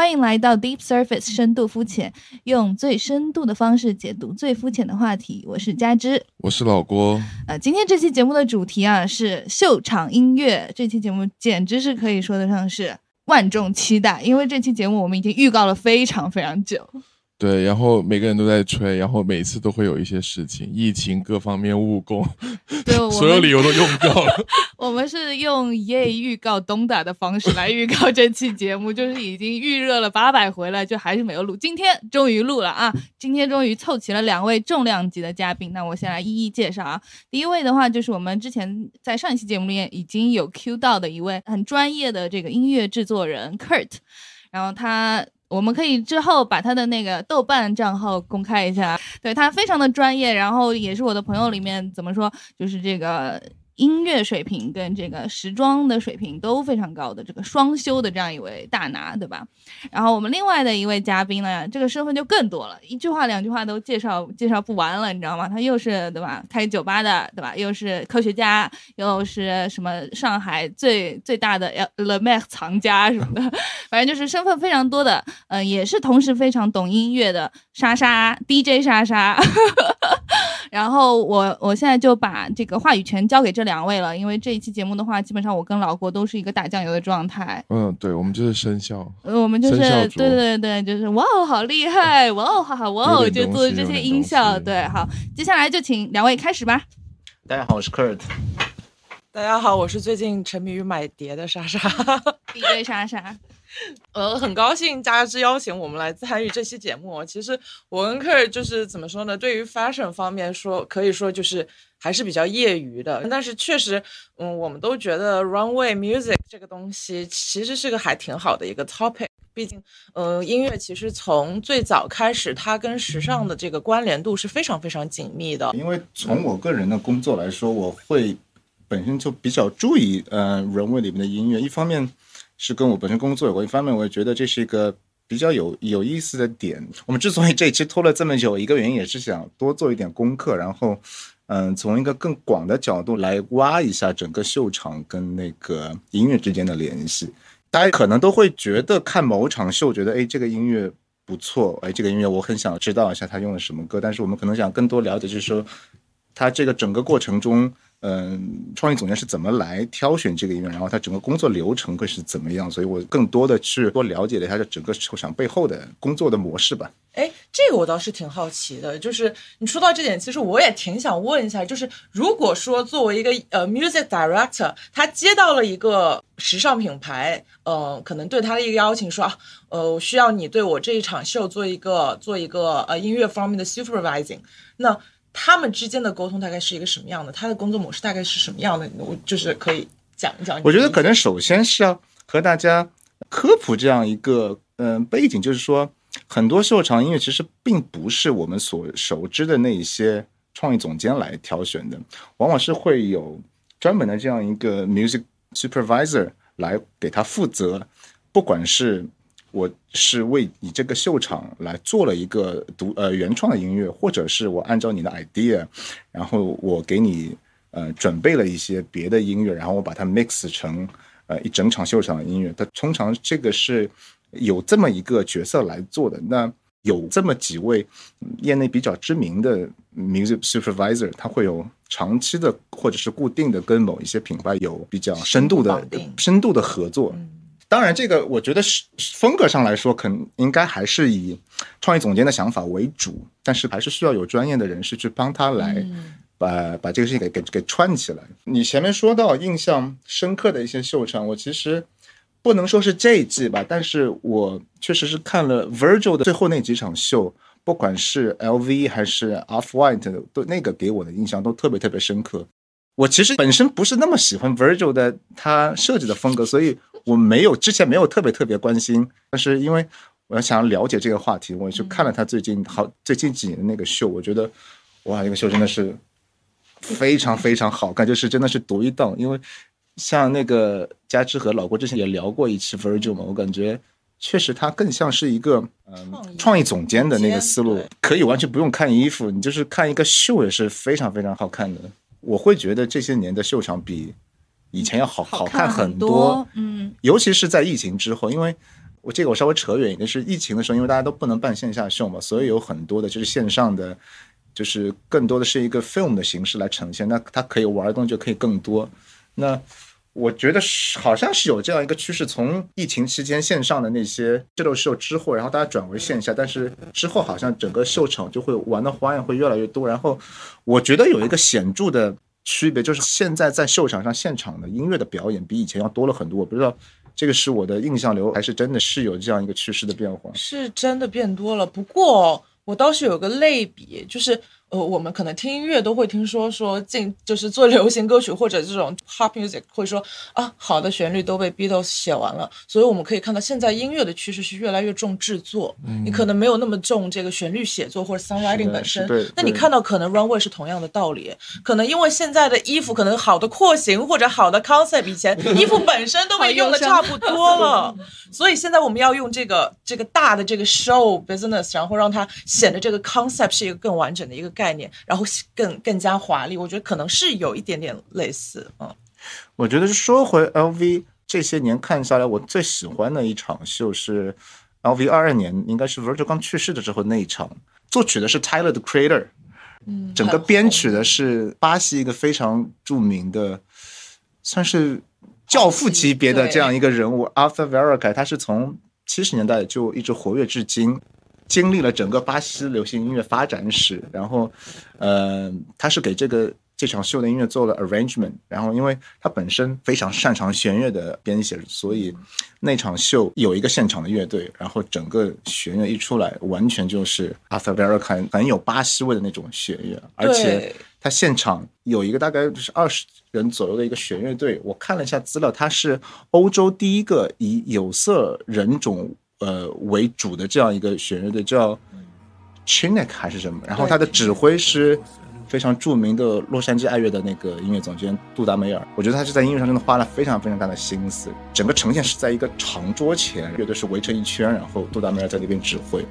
欢迎来到 Deep Surface 深度肤浅，用最深度的方式解读最肤浅的话题。我是佳芝，我是老郭。呃，今天这期节目的主题啊是秀场音乐，这期节目简直是可以说得上是万众期待，因为这期节目我们已经预告了非常非常久。对，然后每个人都在吹，然后每次都会有一些事情，疫情各方面误工，对，所有理由都用不到了。我们是用耶预告东打的方式来预告这期节目，就是已经预热了八百回了，就还是没有录。今天终于录了啊！今天终于凑齐了两位重量级的嘉宾，那我先来一一介绍啊。第一位的话就是我们之前在上一期节目里面已经有 Q 到的一位很专业的这个音乐制作人 Kurt，然后他。我们可以之后把他的那个豆瓣账号公开一下，对他非常的专业，然后也是我的朋友里面怎么说，就是这个。音乐水平跟这个时装的水平都非常高的这个双修的这样一位大拿，对吧？然后我们另外的一位嘉宾呢，这个身份就更多了，一句话两句话都介绍介绍不完了，你知道吗？他又是对吧，开酒吧的，对吧？又是科学家，又是什么上海最最大的 Le Mac 藏家什么的，反正就是身份非常多的，嗯，也是同时非常懂音乐的莎莎 DJ 莎莎。然后我我现在就把这个话语权交给这两位了，因为这一期节目的话，基本上我跟老郭都是一个打酱油的状态。嗯，对，我们就是生肖，我们就是对对对，就是哇哦，好厉害，哇哦，哈哈，哇哦，就做这些音效。对，好，接下来就请两位开始吧。大家好，我是 Kurt。大家好，我是最近沉迷于买碟的莎莎，DJ 莎莎。呃，很高兴佳芝邀请我们来参与这期节目。其实我跟客人就是怎么说呢？对于 fashion 方面说，可以说就是还是比较业余的。但是确实，嗯，我们都觉得 runway music 这个东西其实是个还挺好的一个 topic。毕竟，呃，音乐其实从最早开始，它跟时尚的这个关联度是非常非常紧密的。因为从我个人的工作来说，我会本身就比较注意呃 runway 里面的音乐，一方面。是跟我本身工作有关，一方面我也觉得这是一个比较有有意思的点。我们之所以这一期拖了这么久，一个原因也是想多做一点功课，然后，嗯，从一个更广的角度来挖一下整个秀场跟那个音乐之间的联系。大家可能都会觉得看某场秀，觉得哎这个音乐不错，哎这个音乐我很想知道一下他用的什么歌，但是我们可能想更多了解，就是说他这个整个过程中。嗯，创意总监是怎么来挑选这个音乐？然后他整个工作流程会是怎么样？所以我更多的去多了解了一下这整个球场背后的工作的模式吧。哎，这个我倒是挺好奇的。就是你说到这点，其实我也挺想问一下，就是如果说作为一个呃 music director，他接到了一个时尚品牌，呃，可能对他的一个邀请，说啊，呃，我需要你对我这一场秀做一个做一个呃音乐方面的 supervising，那。他们之间的沟通大概是一个什么样的？他的工作模式大概是什么样的？我就是可以讲一讲。我觉得可能首先是要和大家科普这样一个嗯背景，就是说很多秀场音乐其实并不是我们所熟知的那一些创意总监来挑选的，往往是会有专门的这样一个 music supervisor 来给他负责，不管是。我是为你这个秀场来做了一个独呃原创的音乐，或者是我按照你的 idea，然后我给你呃准备了一些别的音乐，然后我把它 mix 成呃一整场秀场的音乐。它通常这个是有这么一个角色来做的。那有这么几位业内比较知名的 music supervisor，他会有长期的或者是固定的跟某一些品牌有比较深度的深度的合作。当然，这个我觉得是风格上来说，可能应该还是以创意总监的想法为主，但是还是需要有专业的人士去帮他来把把这个事情给给给串起来。你前面说到印象深刻的一些秀场，我其实不能说是这一季吧，但是我确实是看了 Virgil 的最后那几场秀，不管是 LV 还是 Off White，都那个给我的印象都特别特别深刻。我其实本身不是那么喜欢 Virgil 的他设计的风格，所以我没有之前没有特别特别关心。但是因为我要想了解这个话题，我去看了他最近好最近几年的那个秀，我觉得哇，那个秀真的是非常非常好看，就是真的是独一档。因为像那个加之和老郭之前也聊过一期 Virgil 嘛，我感觉确实他更像是一个嗯创意总监的那个思路，可以完全不用看衣服，你就是看一个秀也是非常非常好看的。我会觉得这些年的秀场比以前要好好看很多，嗯，尤其是在疫情之后，因为我这个我稍微扯远一点，是疫情的时候，因为大家都不能办线下秀嘛，所以有很多的就是线上的，就是更多的是一个 film 的形式来呈现，那它可以玩的东西就可以更多。那我觉得是好像是有这样一个趋势，从疫情期间线上的那些这种秀之后，然后大家转为线下，但是之后好像整个秀场就会玩的花样会越来越多。然后我觉得有一个显著的区别，就是现在在秀场上现场的音乐的表演比以前要多了很多。我不知道这个是我的印象流，还是真的是有这样一个趋势的变化。是真的变多了。不过我倒是有个类比，就是呃，我们可能听音乐都会听说说进就是做流行歌曲或者这种 pop music 会说啊，好的旋律都被 Beatles 写完了，所以我们可以看到现在音乐的趋势是越来越重制作，嗯你可能没有那么重这个旋律写作或者 songwriting 本身对。那你看到可能 runway 是同样的道理，可能因为现在的衣服可能好的廓形或者好的 concept，以前衣服本身都被用的差不多了，所以现在我们要用这个这个大的这个 show business，然后让它显得这个 concept 是一个更完整的一个概念，然后更更加华丽。我觉得可能是有一点点类似，嗯，我觉得说回 LV 这些年看下来，我最喜欢的一场秀是 LV 二二年，应该是 Virgil 刚去世的时候那一场，作曲的是 Tyler 的 Creator，嗯整个编曲的是巴西一个非常著名的，算是教父级别的这样一个人物 Arthur Verocai，他是从七十年代就一直活跃至今。经历了整个巴西流行音乐发展史，然后，呃，他是给这个这场秀的音乐做了 arrangement，然后因为他本身非常擅长弦乐的编写，所以那场秀有一个现场的乐队，然后整个弦乐一出来，完全就是 Arthur Verocai 很有巴西味的那种弦乐，而且他现场有一个大概就是二十人左右的一个弦乐队，我看了一下资料，他是欧洲第一个以有色人种呃为主的这样一个弦乐队，叫 Chinek 还是什么？然后他的指挥是非常著名的洛杉矶爱乐的那个音乐总监杜达梅尔。我觉得他是在音乐上真的花了非常非常大的心思。整个呈现是在一个长桌前，乐队是围成一圈，然后杜达梅尔在那边指挥。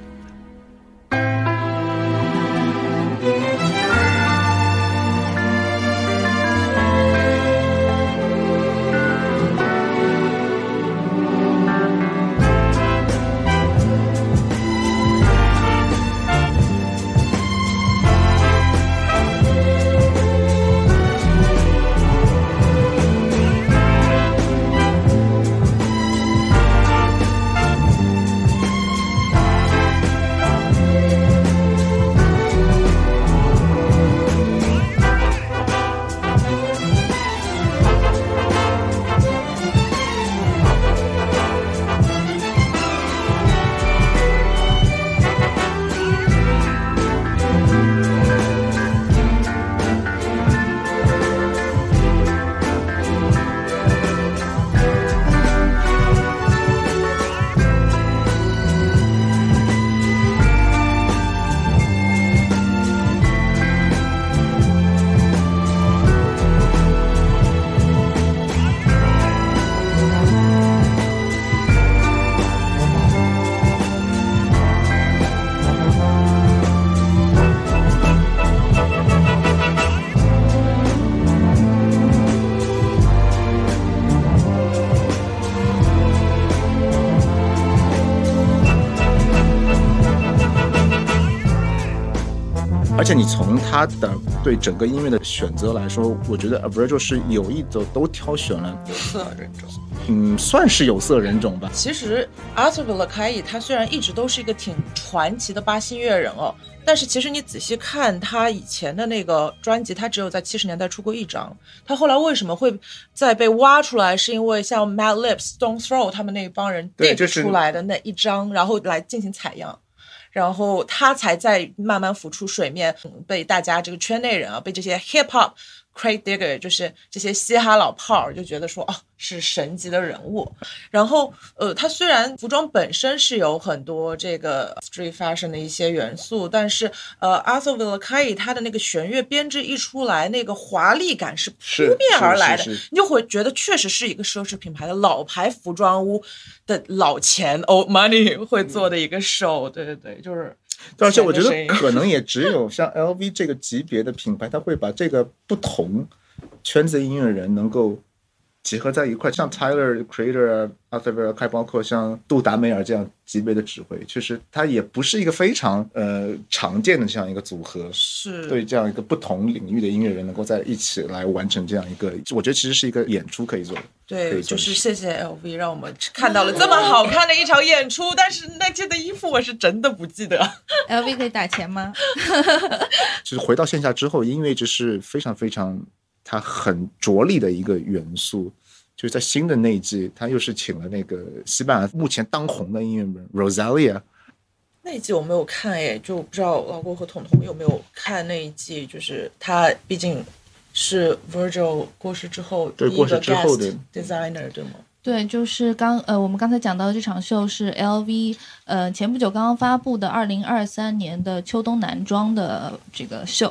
而且你从他的对整个音乐的选择来说，我觉得 Average 是有意的都挑选了，有色人种。嗯，算是有色人种吧。其实 Arthur v i l l a c a i 他虽然一直都是一个挺传奇的巴西音乐人哦，但是其实你仔细看他以前的那个专辑，他只有在七十年代出过一张。他后来为什么会再被挖出来？是因为像 Mad Lips、Stone Throw 他们那一帮人对 dig 出来的那一张，然后来进行采样。然后他才在慢慢浮出水面，被大家这个圈内人啊，被这些 hip hop crate digger，就是这些嘻哈老炮儿就觉得说，哦，是神级的人物。然后，呃，他虽然服装本身是有很多这个 street fashion 的一些元素，但是，呃，Arthur v i l l a c a i 他的那个弦乐编制一出来，那个华丽感是扑面而来的，你就会觉得确实是一个奢侈品牌的老牌服装屋的老钱 old money 会做的一个 show，对对对，就是。对而且我觉得可能也只有像 LV 这个级别的品牌，它会把这个不同圈子的音乐人能够结合在一块，像 Tyler Creator 啊、阿塞维尔，还包括像杜达梅尔这样级别的指挥，确实它也不是一个非常呃常见的这样一个组合。是对这样一个不同领域的音乐人能够在一起来完成这样一个，我觉得其实是一个演出可以做的。对，就是谢谢 LV 让我们看到了这么好看的一场演出，但是那件的衣服我是真的不记得。LV 可以打钱吗？就是回到线下之后，音乐一直是非常非常它很着力的一个元素。就是在新的那一季，他又是请了那个西班牙目前当红的音乐人 Rosalia，那一季我没有看诶，就不知道老郭和彤彤有没有看那一季，就是他毕竟是 Virgil 过世之后第一个对过世之后的 guest designer 对吗？对，就是刚呃，我们刚才讲到的这场秀是 LV 呃前不久刚刚发布的二零二三年的秋冬男装的这个秀。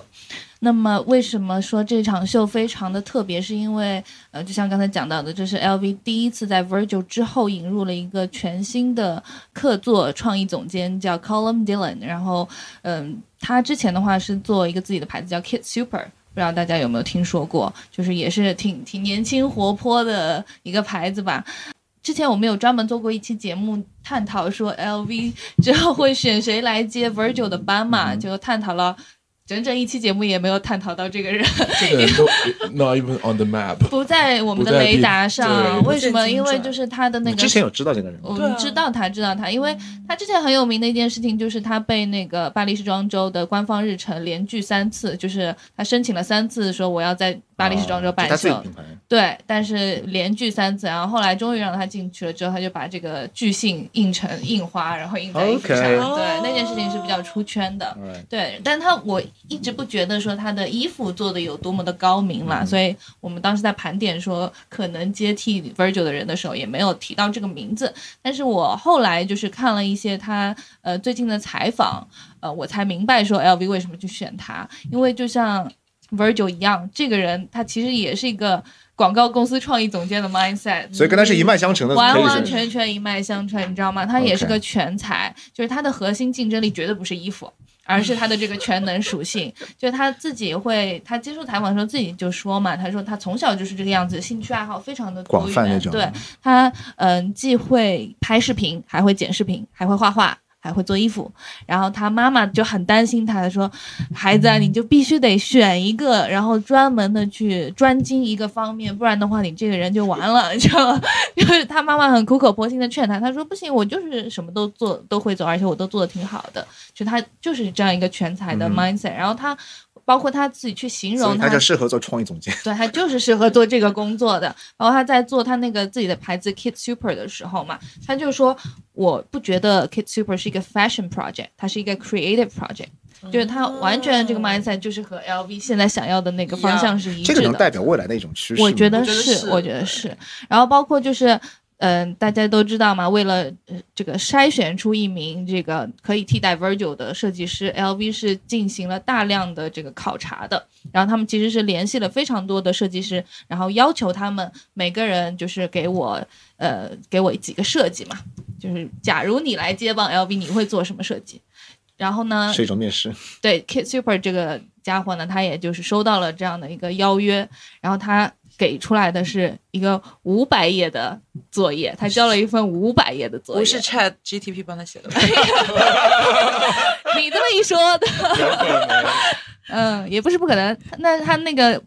那么为什么说这场秀非常的特别？是因为呃，就像刚才讲到的，这是 LV 第一次在 Virgil 之后引入了一个全新的客座创意总监，叫 Colum Dylan。然后嗯、他之前的话是做一个自己的牌子叫 Kit Super。不知道大家有没有听说过，就是也是挺挺年轻活泼的一个牌子吧。之前我们有专门做过一期节目，探讨说 LV 之后会选谁来接 Virgil 的班嘛，就探讨了整整一期节目，也没有探讨到这个人这个人都 not even on the map。不在我们的雷达上。为什么？因为就是他的那个之前有知道这个人？我们知道他，知道他，因为他之前很有名的一件事情就是他被那个巴黎时装周的官方日程连拒三次，就是他申请了三次说我要在巴黎时装周办秀哦就他自己的，对，但是连拒三次，然后后来终于让他进去了之后，他就把这个巨信印成印花，然后印在衣服上。对，那件事情是比较出圈的。对，但他我一直不觉得说他的衣服做的有多么的高明啦，所以我们当时在盘点说可能接替 Virgil 的人的时候，也没有提到这个名字。但是我后来就是看了一些他呃最近的采访，呃，我才明白说 LV 为什么去选他，因为就像 Virgil 一样，这个人他其实也是一个广告公司创意总监的 mindset，所以跟他是一脉相承的，完完全全一脉相承，你知道吗？他也是个全才就是他的核心竞争力绝对不是衣服。而是他的这个全能属性，就是他自己会，他接受采访的时候自己就说嘛，他说他从小就是这个样子，兴趣爱好非常的多元，广泛那种对他，嗯，既会拍视频，还会剪视频，还会画画。还会做衣服，然后他妈妈就很担心他，说：“孩子啊，你就必须得选一个，然后专门的去专精一个方面，不然的话，你这个人就完了，你知道吗？”就是他妈妈很苦口婆心的劝他，他说：“不行，我就是什么都做都会做，而且我都做的挺好的。”就他就是这样一个全才的 mindset，、然后他包括他自己去形容他就适合做创意总监。对他就是适合做这个工作的。然后他在做他那个自己的牌子 Kit Super 的时候嘛，他就说，我不觉得 Kit Super 是一个 fashion project，它是一个 creative project。就是他完全这个 mindset 就是和 LV 现在想要的那个方向是一致的。这个能代表未来的一种趋势。我觉得我觉得是，是我觉得是。然后包括就是，嗯、大家都知道嘛，为了、呃这个筛选出一名这个可以替代 Virgil 的设计师，LV 是进行了大量的这个考察的。然后他们其实是联系了非常多的设计师，然后要求他们每个人就是给我呃给我几个设计嘛，就是假如你来接棒 LV，你会做什么设计？然后呢，是一种面试。对 Kit Super 这个家伙呢，他也就是收到了这样的一个邀约，然后他给出来的是一个五百页的作业，他交了一份五百页的作业。不是 Chat GTP 帮他写的吧？你这么一说的，嗯，也不是不可能。那他那个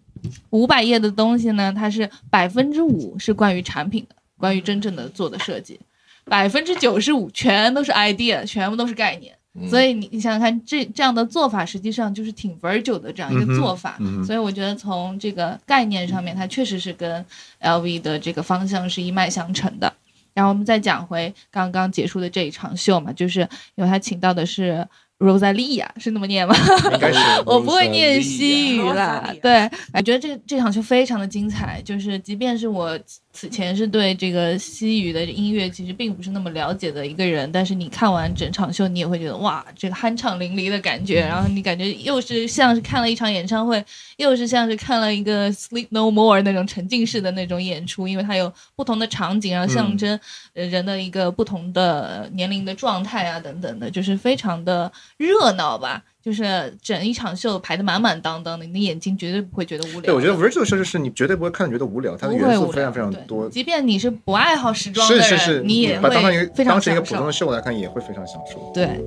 五百页的东西呢，它是百分之五是关于产品的，关于真正的做的设计，百分之九十五全都是 idea，全部都是概念。嗯所以你你想想看，这这样的做法实际上就是挺 Virgil 的这样一个做法。所以我觉得从这个概念上面，它确实是跟 LV 的这个方向是一脉相承的。然后我们再讲回刚刚结束的这一场秀嘛，就是因为他请到的是 Rosalia，是那么念吗？应该是 我不会念西语啦。对，我觉得这这场秀非常的精彩，就是即便是我此前是对这个西语的音乐其实并不是那么了解的一个人，但是你看完整场秀，你也会觉得哇，这个酣畅淋漓的感觉，然后你感觉又是像是看了一场演唱会，又是像是看了一个 Sleep No More 那种沉浸式的那种演出，因为它有不同的场景，然后象征呃人的一个不同的年龄的状态啊等等的，就是非常的热闹吧。就是整一场秀排的满满当当的，你的眼睛绝对不会觉得无聊。对，我觉得 virtual 设施是你绝对不会看觉得无聊，它的元素非常非常多。即便你是不爱好时装的人，是是是，你也把它当成一个会非常当成一个普通的秀来看，也会非常享受。对。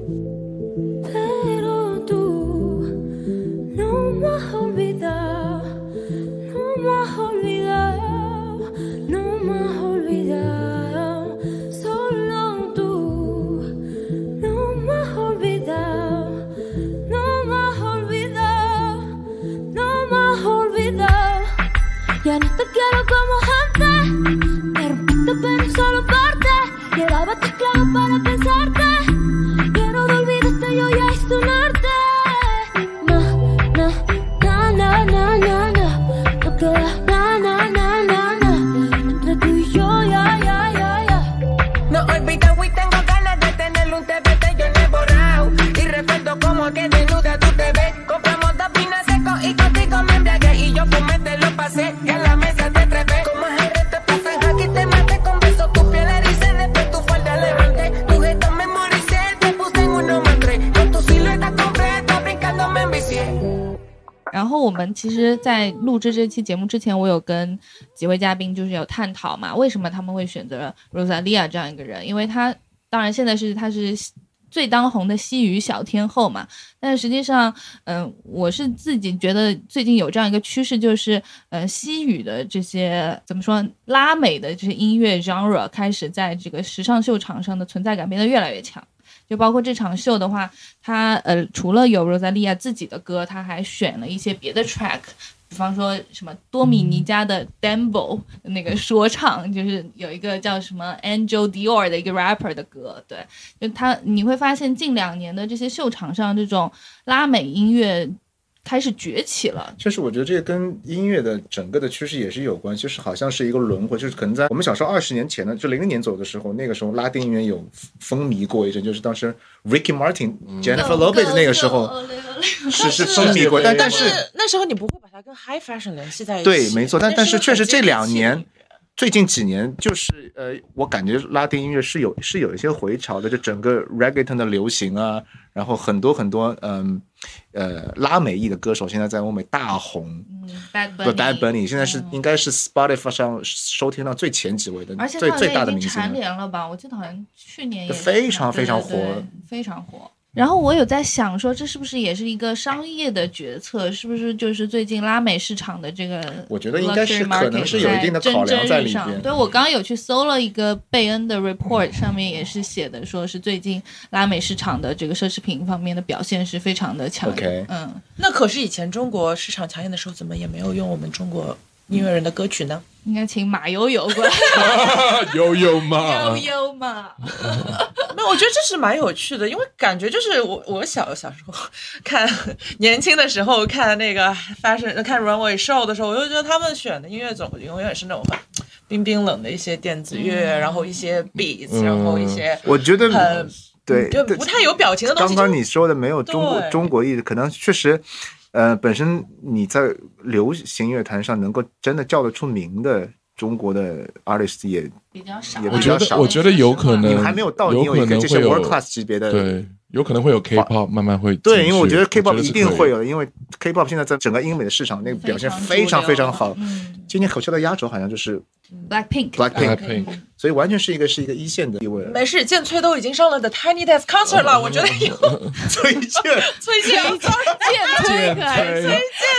制这期节目之前，我有跟几位嘉宾就是有探讨嘛，为什么他们会选择 Rosalia 这样一个人？因为她当然现在是她是最当红的西语小天后嘛，但实际上，嗯、我是自己觉得最近有这样一个趋势，就是呃，西语的这些怎么说，拉美的这些音乐 genre 开始在这个时尚秀场上的存在感变得越来越强。就包括这场秀的话，他呃除了有 Rosalia 自己的歌，他还选了一些别的 track，比方说什么多米尼加的 Dembo 那个说唱，就是有一个叫什么 Angel Dior 的一个 rapper 的歌，对，就他你会发现近两年的这些秀场上这种拉美音乐开始崛起了，就是，我觉得这个跟音乐的整个的趋势也是有关，就是好像是一个轮回，就是可能在我们小时候二十年前呢，就零零年左右的时候，那个时候拉丁音乐有风靡过一阵，就是当时 Ricky Martin、Jennifer Lopez 那个时候 是是风靡过，但但是那时候你不会把它跟 high fashion 联系在一起。对，没错，但但是确实这两年。最近几年，就是呃，我感觉拉丁音乐是有是有一些回潮的，就整个 reggaeton 的流行啊，然后很多很多嗯呃拉美裔的歌手现在在欧美大红，嗯，Bad Bunny 现在是嗯应该是 Spotify 上收听到最前几位的而且最最大的明星了。联了吧？我记得好像去年也非常非常火非常火。然后我有在想说，这是不是也是一个商业的决策？是不是就是最近拉美市场的这个？我觉得应该是可能是有一定的考量在里边对我刚刚有去搜了一个贝恩的 report，上面也是写的，说是最近拉美市场的这个奢侈品方面的表现是非常的强。OK 嗯，那可是以前中国市场强硬的时候，怎么也没有用我们中国音乐人的歌曲呢？应该请马友友过来 悠悠嘛悠？悠嘛。没有，我觉得这是蛮有趣的，因为感觉就是我我小小时候看年轻的时候看那个 fashion 看 runway show 的时候，我就觉得他们选的音乐总永远是那种冰冰冷的一些电子乐，然后一些 beats，、然后一些我觉得很对对就不太有表情的东西。刚刚你说的没有中国中国意，可能确实，呃，本身你在流行乐坛上能够真的叫得出名的中国的 artist 也比较少，也我觉得比较少我觉得有可能你还没有到，你有一个这些 world class 级别的。对，有可能会有 K-pop 慢慢会对，因为我觉得 K-pop 一定会有的，因为 K-pop 现在在整个英美的市场那个表现非常非常好。嗯。今年口秀的压轴好像就是，Blackpink。Blackpink，Blackpink 所以完全是一个是一个一线的地位。没事，建崔都已经上了 The Tiny Desk Concert 了，我觉得以后崔健剑推可还是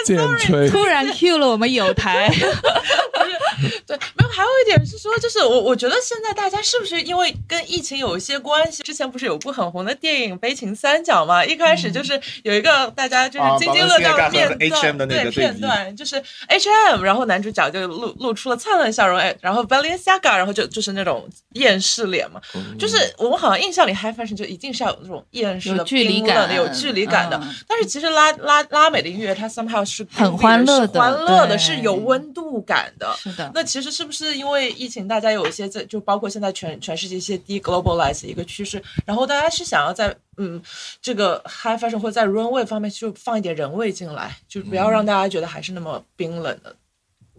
剑吹，突然 Q 了我们有台，对，没有，还有一点是说，就是我我觉得现在大家是不是因为跟疫情有一些关系？之前不是有部很红的电影《悲情三角》嘛？一开始就是有一个大家就是啊津津乐道的片段，H&M 的那个对片段，就是 H&M，然后男主角就露露出了灿烂笑容，哎，然后 Balenciaga，然后就就是那种厌世脸嘛。就是我们好像印象里 High Fashion 就一定是要有那种厌世的、距离冰冷的有距离感的。嗯但是其实拉拉拉美的音乐，它 somehow 是很欢乐的是欢乐的，是有温度感的。是的，那其实是不是因为疫情，大家有一些在就包括现在全全世界一些 de globalize 的一个趋势，然后大家是想要在嗯这个 high fashion 或者在 runway 方面就放一点人味进来，就不要让大家觉得还是那么冰冷的。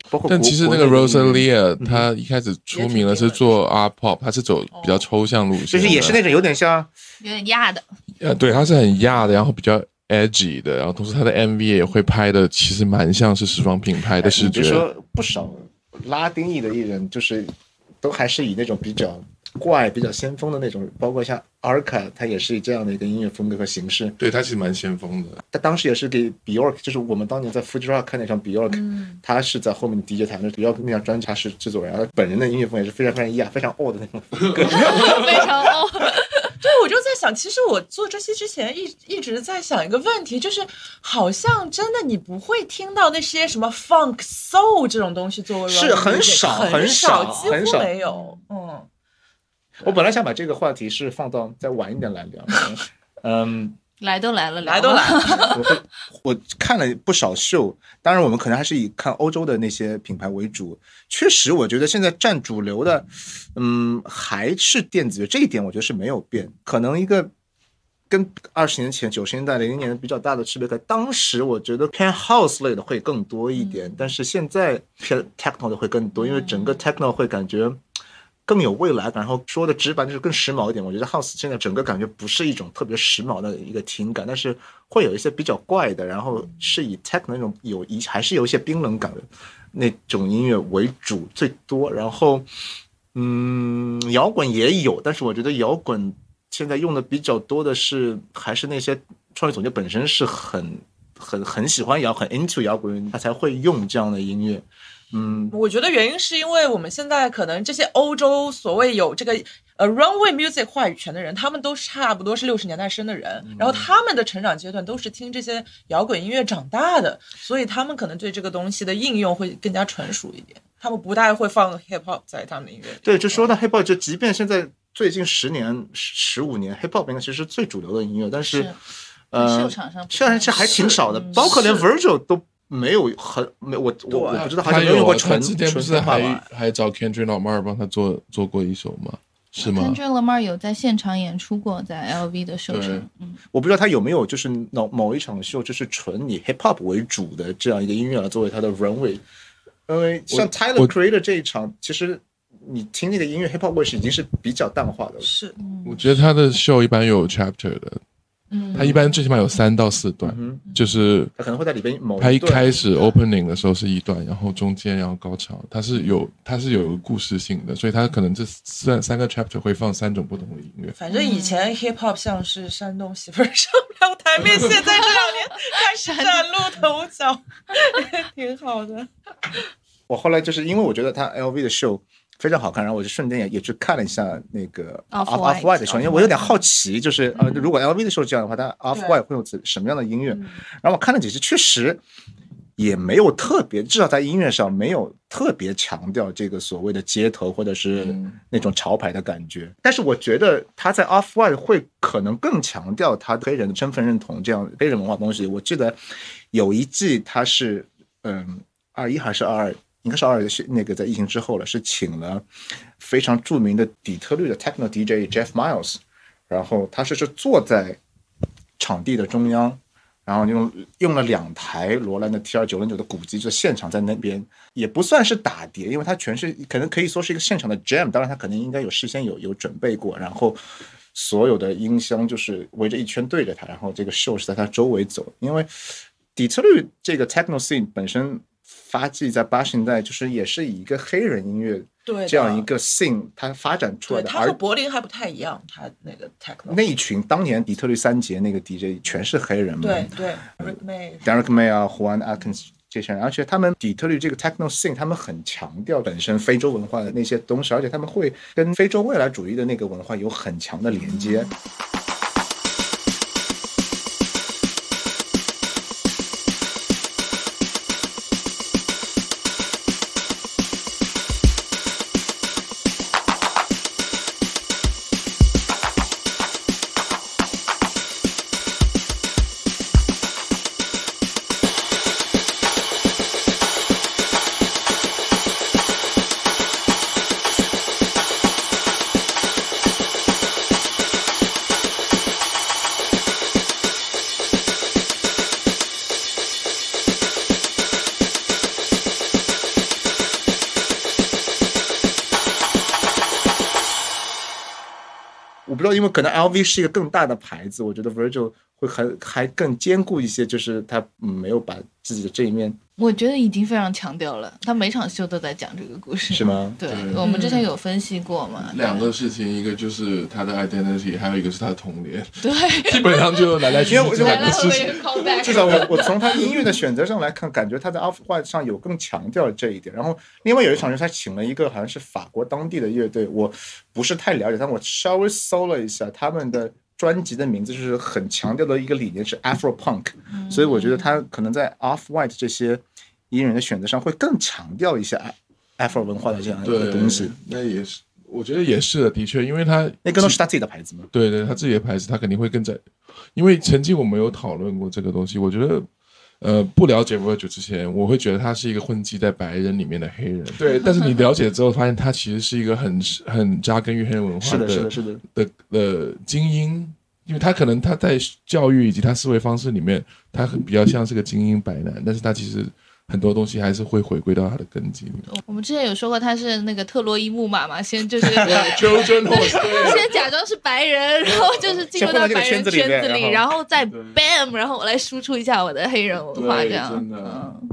包括但其实那个 Rosalia，她一开始出名了是做 art pop，她是走比较抽象路线，就是也是那种有点像有点亚的，呃，对，她是很亚的，然后比较 edgy 的，然后同时她的 MV 也会拍的其实蛮像是时装品牌的视觉。你别说不少拉丁裔的艺人，就是都还是以那种比较怪、比较先锋的那种，包括像 Arca，他也是这样的一个音乐风格和形式。对它其实蛮先锋的。他当时也是给 Bjork，就是我们当年在 Fuji Rock 看那场 Bjork，、他是在后面的 DJ 台，那 Bjork 那张专辑他是制作人，然后本人的音乐风也是非常非常亚、非常 old 的那种风格。非常哦，对，我就在想，其实我做这些之前一一直在想一个问题，就是好像真的你不会听到那些什么 funk soul 这种东西作为是很少很很少几乎没有。嗯，我本来想把这个话题是放到再晚一点来聊，嗯。来都来了，来都来了，我我看了不少秀，当然我们可能还是以看欧洲的那些品牌为主。确实，我觉得现在占主流的，嗯，还是电子乐，这一点我觉得是没有变。可能一个跟二十年前、九十年代、零零年的比较大的区别，在当时我觉得偏 house 类的会更多一点，但是现在偏 techno 的会更多，因为整个 techno 会感觉。更有未来感，然后说的直白就是更时髦一点。我觉得 House 现在整个感觉不是一种特别时髦的一个听感，但是会有一些比较怪的，然后是以 Tech 那种有一还是有一些冰冷感的那种音乐为主最多。然后，嗯，摇滚也有，但是我觉得摇滚现在用的比较多的是还是那些创意总监本身是很很很喜欢摇很 into 摇滚，他才会用这样的音乐。嗯，我觉得原因是因为我们现在可能这些欧洲所谓有这个呃 runway music 话语权的人，他们都差不多是六十年代生的人，然后他们的成长阶段都是听这些摇滚音乐长大的，所以他们可能对这个东西的应用会更加纯熟一点。他们不太会放 hip hop 在他们的音乐里。对，就说到 hip hop，就即便现在最近十年、十五年，hip hop 应该其实是最主流的音乐，但是，是呃，秀场上不现在这还挺少的，嗯包括连 Virgil 都没有很没我我我不知道，好像没有啊，用过纯他之前不纯是还粹化吧？还找 Kendrick Lamar 帮他做做过一首吗？是吗？Kendrick Lamar 有在现场演出过，在 LV 的秀对上，嗯，我不知道他有没有就是某某一场秀就是纯以 hip hop 为主的这样一个音乐来作为他的 runway，因为像 Tyler Creator 这一场，其实你听那个音乐 hip hop 味是已经是比较淡化的了。是，我觉得他的秀一般有 chapter 的，嗯。他一般最起码有三到四段，嗯就是他可能会在里边某他一开始 opening 的时候是一段，然后中间然后高潮，它是有它是有一个故事性的，所以它可能这三三个 chapter 会放三种不同的音乐。反正以前 hip hop 像是山东媳妇儿上不了台面，现在这两年开始崭露头角，挺好的。我后来就是因为我觉得他 LV 的秀非常好看，然后我就顺便也也去看了一下那个 Off-White Off White 的秀，因为我有点好奇，就是呃，如果 LV 的时候这样的话，它 Off White 会有怎什么样的音乐？然后我看了几期，确实也没有特别，至少在音乐上没有特别强调这个所谓的街头或者是那种潮牌的感觉。但是我觉得他在 Off White 会可能更强调他黑人的身份认同这样黑人文化东西。我记得有一季他是嗯二一还是二二。应该是二是那个在疫情之后了，是请了非常著名的底特律的 techno DJ Jeff Miles，然后他是是坐在场地的中央，然后用用了两台罗兰的 T 二九零九的鼓机，就现场在那边也不算是打碟，因为它全是可能可以说是一个现场的 jam，当然他肯定应该有事先有有准备过，然后所有的音箱就是围着一圈对着他，然后这个 show 是在他周围走，因为底特律这个 techno scene 本身发迹在八十年代，就是也是以一个黑人音乐对这样一个 scene 它发展出来，的，他和而柏林还不太一样，他那个 techno。那一群当年底特律三杰那个 DJ 全是黑人嘛，对对，Rick May。Derek May 啊，Juan Atkins 这些人，而且他们底特律这个 techno scene，他们很强调本身非洲文化的那些东西，而且他们会跟非洲未来主义的那个文化有很强的连接。我因为可能 LV 是一个更大的牌子，我觉得 Virgil 会还还更坚固一些，就是他没有把自己的这一面我觉得已经非常强调了，他每场秀都在讲这个故事，是？吗？对对，我们之前有分析过嘛。两个事情，一个就是他的 identity，还有一个是他的童年，对，基本上就来来去因为我去这两个事情。至少我我从他音乐的选择上来看，感觉他在 Off White 上有更强调这一点。然后另外有一场是他请了一个好像是法国当地的乐队，我不是太了解，但我稍微搜了一下他们的专辑的名字，就是很强调的一个理念是 Afro Punk，、所以我觉得他可能在 Off White 这些音乐人的选择上会更强调一下 Afro 文化的这样一个对东西。，那也是，我觉得也是的，的确，因为他那个都是他自己的牌子嘛。对对，他自己的牌子，他肯定会更在，因为曾经我们有讨论过这个东西，我觉得。呃，不了解 Virgil 之前，我会觉得他是一个混迹在白人里面的黑人。对，但是你了解之后，发现他其实是一个很很扎根于黑人文化是的，是的，是的。的的精英，因为他可能他在教育以及他思维方式里面，他很比较像是个精英白男，但是他其实很多东西还是会回归到它的根基里面。我们之前有说过他是那个特洛伊木马嘛，先就是 Children Horse，先假装是白人，然后就是进入到白人圈子里，然后再 bam，然后我来输出一下我的黑人文化，这样。真的嗯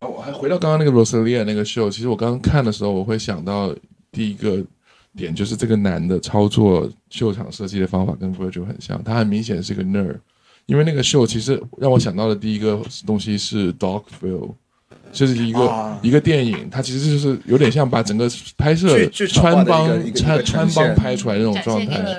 哦我还回到刚刚那个 Rosalia 那个秀，其实我刚刚看的时候，我会想到第一个点就是这个男的操作秀场设计的方法跟 Virgil 很像，他很明显是个 nerd，因为那个秀其实让我想到的第一个东西是 Dogville。就是一个、啊。一个电影，它其实就是有点像把整个拍摄穿帮穿穿帮拍出来那种状态。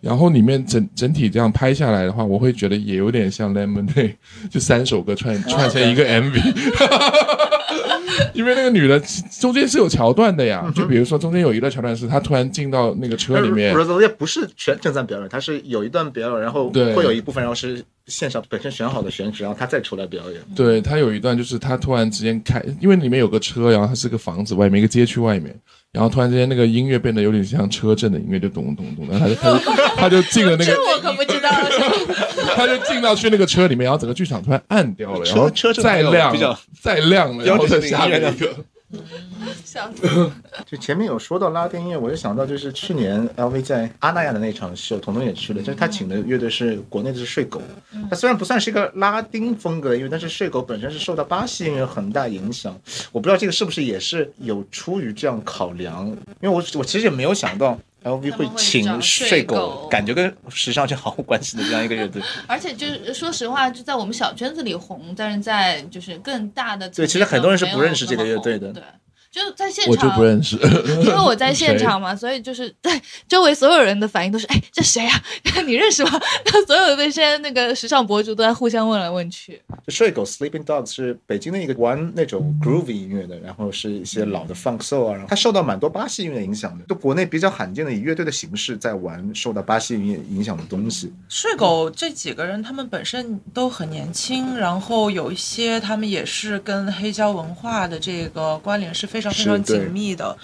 然后里面整整体这样拍下来的话，我会觉得也有点像 Lemonade，就三首歌串 串成一个 MV。因为那个女的中间是有桥段的呀，就比如说中间有一段桥段是她突然进到那个车里面，Rosalia 不是全正在表演，她是有一段表演，然后对。会有一部分，然后是线上本身选好的选址，然后他再出来表演。对他有一段就是他突然之间开，因为里面有个车，然后它是个房子外面一个街区外面。然后突然之间，那个音乐变得有点像车震的音乐，就咚咚咚，然后他就 他就他就进了那个这我可不知道，他就进到去那个车里面，然后整个剧场突然暗掉了，然后再亮比较再亮了，然后再下面一个，笑死！就前面有说到拉丁音乐，我就想到就是去年 LV 在阿那亚的那场秀，彤彤也去了，就是他请的乐队是国内的是睡狗，他虽然不算是一个拉丁风格的音乐，但是睡狗本身是受到巴西音乐很大影响，我不知道这个是不是也是有出于这样考量，因为我我其实也没有想到。LV 会请睡睡狗。狗，感觉跟时尚圈毫无关系的这样一个乐队。而且就是说实话，就在我们小圈子里红，但是在就是更大的对其实很多人是不认识这个乐队的。对，就在现场我就不认识。因为我在现场嘛，所以就是 在周围所有人的反应都是：哎，这谁呀、你认识吗？然后所有的那些那个时尚博主都在互相问来问去。就睡狗 Sleeping Dogs 是北京的一个玩那种 groovy 音乐的，然后是一些老的 funk soul 啊，然后它受到蛮多巴西音乐影响的，就国内比较罕见的以乐队的形式在玩受到巴西音乐影响的东西。睡狗这几个人，他们本身都很年轻，然后有一些他们也是跟黑胶文化的这个关联是非常非常紧密的。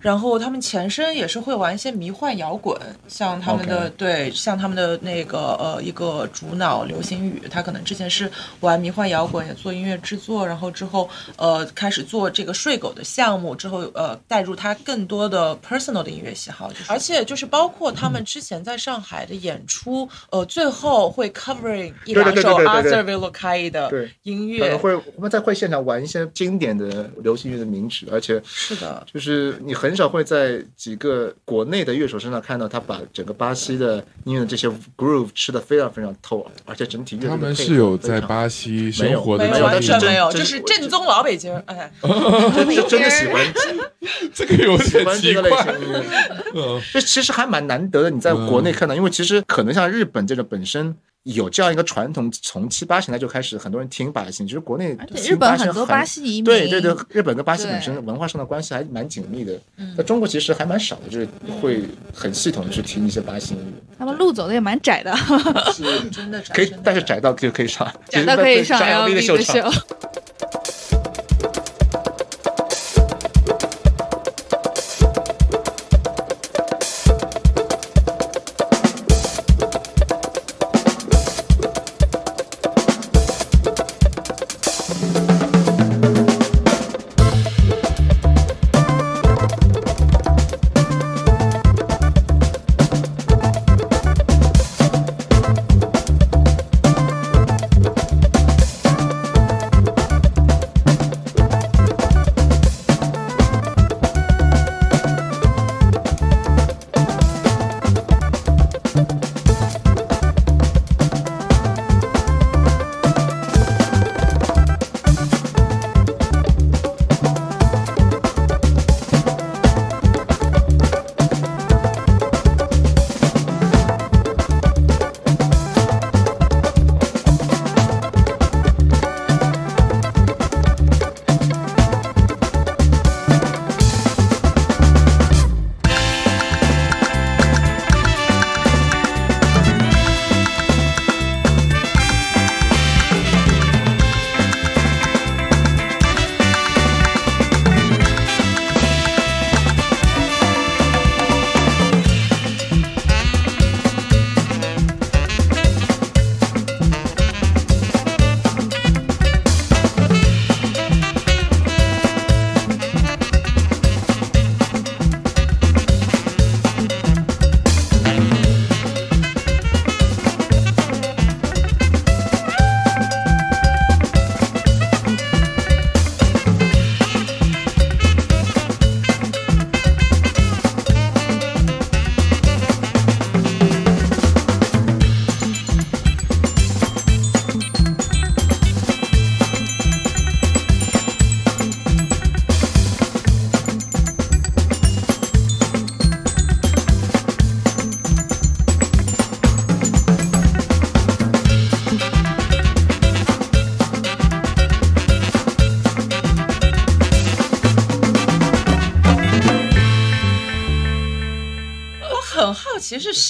然后他们前身也是会玩一些迷幻摇滚，像他们的对，像他们的那个呃一个主脑流星雨，他可能之前是玩迷幻摇滚，也做音乐制作，然后之后呃开始做这个睡狗的项目，之后呃带入他更多的 personal 的音乐喜好，就是而且就是包括他们之前在上海的演出，呃最后会 covering 一两首 Arthur Villokai 的音乐，可能会我们在会现场玩一些经典的流行乐的名曲，而且是的。就是你很少会在几个国内的乐手身上看到他把整个巴西的音乐的这些 groove 吃的非常非常透，而且整体乐队他们是有在巴西生活的没有，完全没有，就是正宗老北京。哎，是真的 喜欢这个有喜点欢这个类奇怪。型音乐。嗯这其实还蛮难得的，你在国内看到，因为其实可能像日本这种本身有这样一个传统，从七八十年代就开始，很多人听巴西，其实国内而且日本很多巴西移民，对对对，日本跟巴西本身文化上的关系还蛮紧密的。在中国其实还蛮少的，就是会很系统的去听一些巴西音乐，他们路走的也蛮窄的，真的可以但是窄到就可以上，窄到可以上上 LV 的秀的秀场。。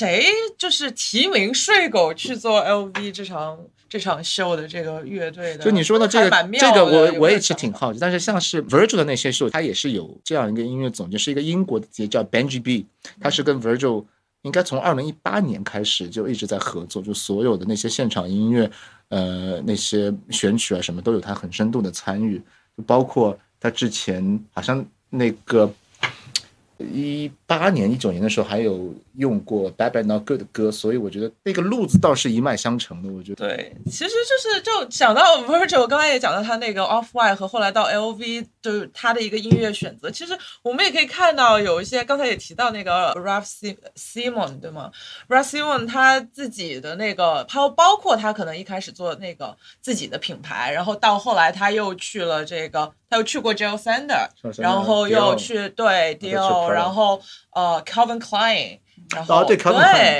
谁就是提名睡狗去做 LV 这场这场秀的这个乐队的？就你说的这个这个我有我也是挺好奇，但是像是 Virgil 的那些秀，他也是有这样一个音乐总监，是一个英国的节叫 Benji B，他是跟 Virgil 应该从二零一八年开始就一直在合作，就所有的那些现场音乐，呃，那些选曲啊什么都有他很深度的参与，就包括他之前好像那个。一八年、一九年的时候，还有用过《Bad Bad Not Good》的歌，所以我觉得那个路子倒是一脉相承的。我觉得，对，其实就是就想到 Virgil，刚才也讲到他那个 Off White 和后来到 LV，就是他的一个音乐选择。其实我们也可以看到有一些，刚才也提到那个 Ralph Sim- Simon 对吗？Ralph Simon 他自己的那个，他包括他可能一开始做那个自己的品牌，然后到后来他又去了这个，他又去过 Jill Sander，Jill Sander，然后又去对去 Dior，然后呃 Calvin Klein。然后哦对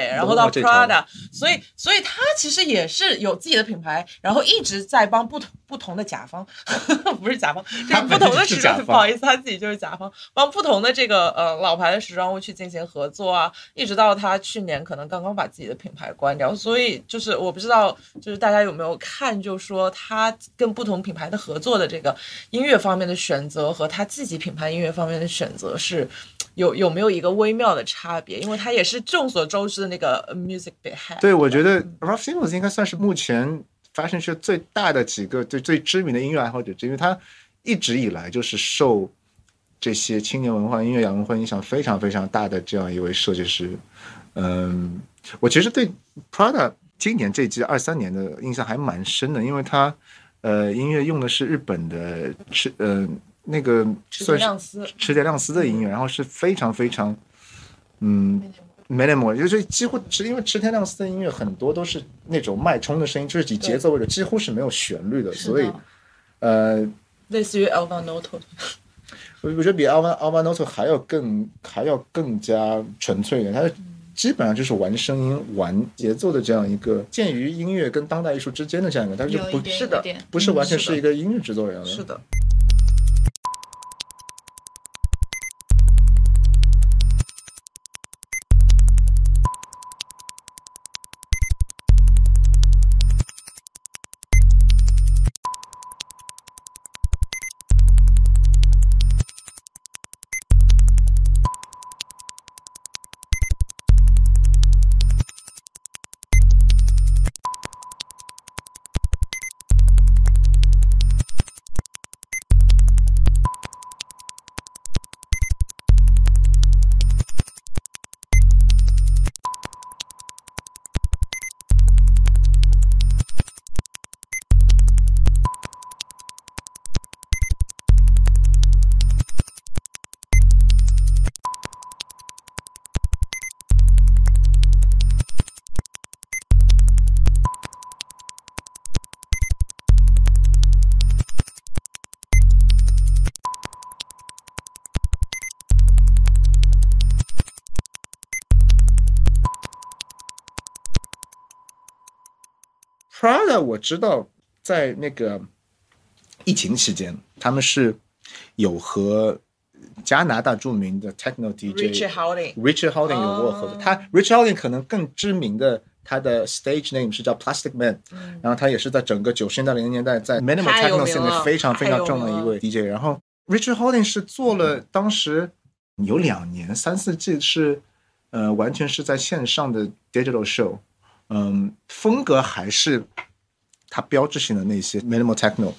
然后到 Prada，所以所以他其实也是有自己的品牌，然后一直在帮不同不同的甲方，不是甲方，这个不同的时装，不好意思，他自己就是甲方，帮不同的这个呃老牌的时装屋去进行合作啊，一直到他去年可能刚刚把自己的品牌关掉，所以就是我不知道，就是大家有没有看，就说他跟不同品牌的合作的这个音乐方面的选择和他自己品牌音乐方面的选择是。有有没有一个微妙的差别？因为他也是众所周知的那个呃 music head。对，我觉得 Ralph Simons 应该算是目前 fashion show 最大的几个最最知名的音乐爱好者之一，因为他一直以来就是受这些青年文化、音乐洋文化影响非常非常大的这样一位设计师。嗯，我其实对 Prada 今年这季二三年的印象还蛮深的，因为他呃音乐用的是日本的是呃那个池算是池田亮司的音乐，然后是非常非常嗯 minimal，就是几乎是因为池田亮司的音乐很多都是那种脉冲的声音，就是以节奏为主，几乎是没有旋律的，所以呃，类似于 Alva Noto。我我觉得比 Alva Alva Noto 还要更还要更加纯粹一点，它基本上就是玩声音、玩节奏的这样一个鉴于音乐跟当代艺术之间的这样一个，它就不是的不是完全是一个音乐制作人了。是的，Prada 我知道，在那个疫情期间，他们是有和加拿大著名的 techno DJ Richard Houghton Richard Howling 有过合作。哦他 Richard Howling 可能更知名的，他的 stage name 是叫 Plastic Man，、然后他也是在整个九十年代零零年代在 minimal techno 名 scene 非常非常重要的一位 DJ。然后 Richard Houghton 是做了当时有两年三四季是呃完全是在线上的 digital show，嗯，风格还是他标志性的那些 minimal techno。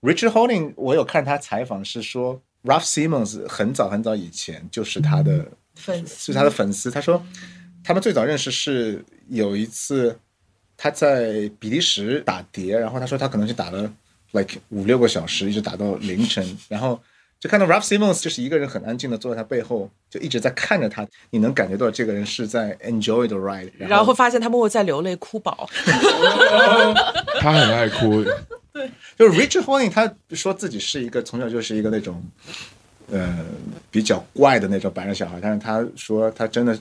Richard Holding 我有看他采访是说，Ralph Simmons 很早很早以前就是他的粉丝是他的粉丝。他说他们最早认识是有一次他在比利时打碟，然后他说他可能是打了 like 五六个小时，一直打到凌晨，然后就看到 Ralph Simmons 就是一个人很安静的坐在他背后，就一直在看着他，你能感觉到这个人是在 enjoy the ride，然后发现他们会在流泪哭饱。他很爱哭，对就是 Richard Holding，他说自己是一个从小就是一个那种，呃，比较怪的那种白人小孩，但是他说他真的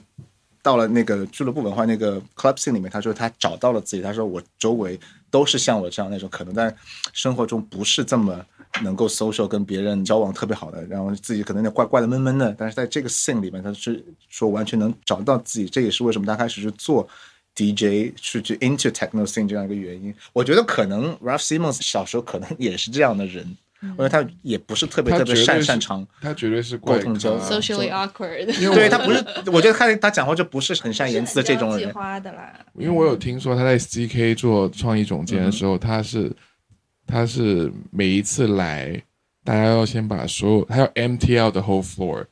到了那个俱乐部文化那个 club scene 里面，他说他找到了自己，他说我周围都是像我这样那种可能在生活中不是这么能够 social 跟别人交往特别好的，然后自己可能有点怪怪的闷闷的，但是在这个 scene 里面，他是说完全能找到自己，这也是为什么他开始去做。DJ 去去 into techno scene 这样一个原因，我觉得可能 Ralph Simmons 小时候可能也是这样的人，因为他也不是特别特别擅擅长他绝对是怪沟通交流 socially awkward，因为 我对他不是，我觉得他他讲话就不是很善言辞的这种计人。划的啦。因为我有听说他在 CK 做创意总监的嗯时候，他是他是每一次来，大家要先把所有他要 MTL 的 whole floor，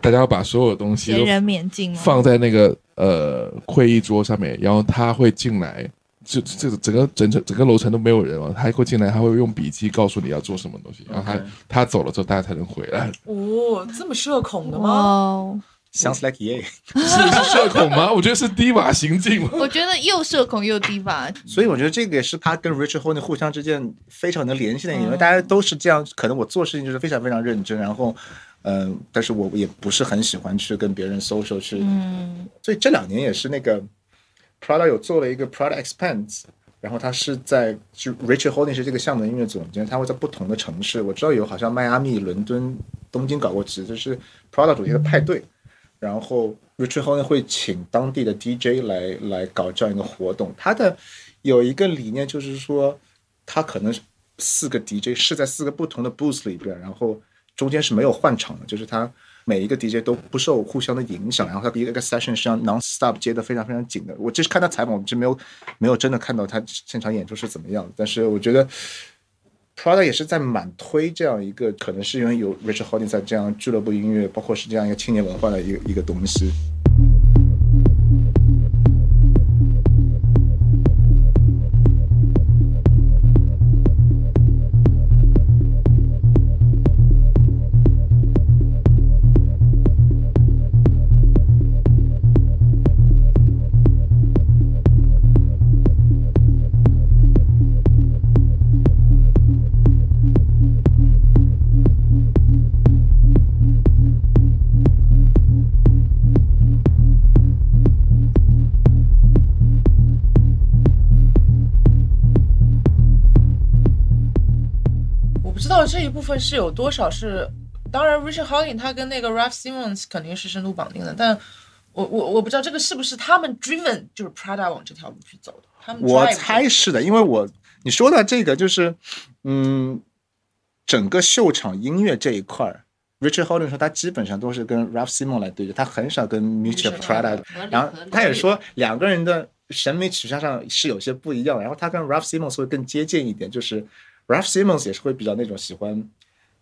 大家要把所有东西？放在那个呃会议桌上面，然后他会进来，就这个整个整整整个楼层都没有人了，他会进来，他会用笔记告诉你要做什么东西，然后他他走了之后，大家才能回来。哦，这么社恐的哇吗？哦，Sounds like yeah。是是社恐吗？我觉得是低瓦行径嘛。我觉得又社恐又低瓦。所以我觉得这个也是他跟 Richard Holding 互相之间非常能联系的一点，因为大家都是这样，可能我做事情就是非常非常认真，然后，嗯、但是我也不是很喜欢去跟别人 social 去，嗯，所以这两年也是那个 Prada 有做了一个 Prada Expands，然后他是在就 Richard Holding 是这个项目的音乐总监，他会在不同的城市，我知道有好像迈阿密、伦敦、东京搞过几次是 Prada 主题的派对，然后 Richard Holding 会请当地的 DJ 来来搞这样一个活动，他的有一个理念就是说，他可能四个 DJ 是在四个不同的 booth 里边，然后中间是没有换场的，就是他每一个 DJ 都不受互相的影响，然后他一个一个 session 是让 non stop 接的非常非常紧的。我只是看他采访，我就没有没有真的看到他现场演出是怎么样的，但是我觉得 Prada 也是在满推这样一个，可能是因为有 Richard Holding 在这样俱乐部音乐，包括是这样一个青年文化的一个一个东西。分是有多少是，当然 Richard Holding 他跟那个 Ralph Simmons 肯定是深度绑定的，但我我我不知道这个是不是他们 driven 就是 Prada 往这条路去走的，他们我猜是的，因为我你说到这个，就是嗯，整个秀场音乐这一块儿，Richard Holding 说他基本上都是跟 Ralph Simon 来对决，他很少跟 Miuccia Prada。然后他也说两个人的审美取向上是有些不一样，然后他跟 Ralph Simmons 会更接近一点，就是 Ralph Simmons 也是会比较那种喜欢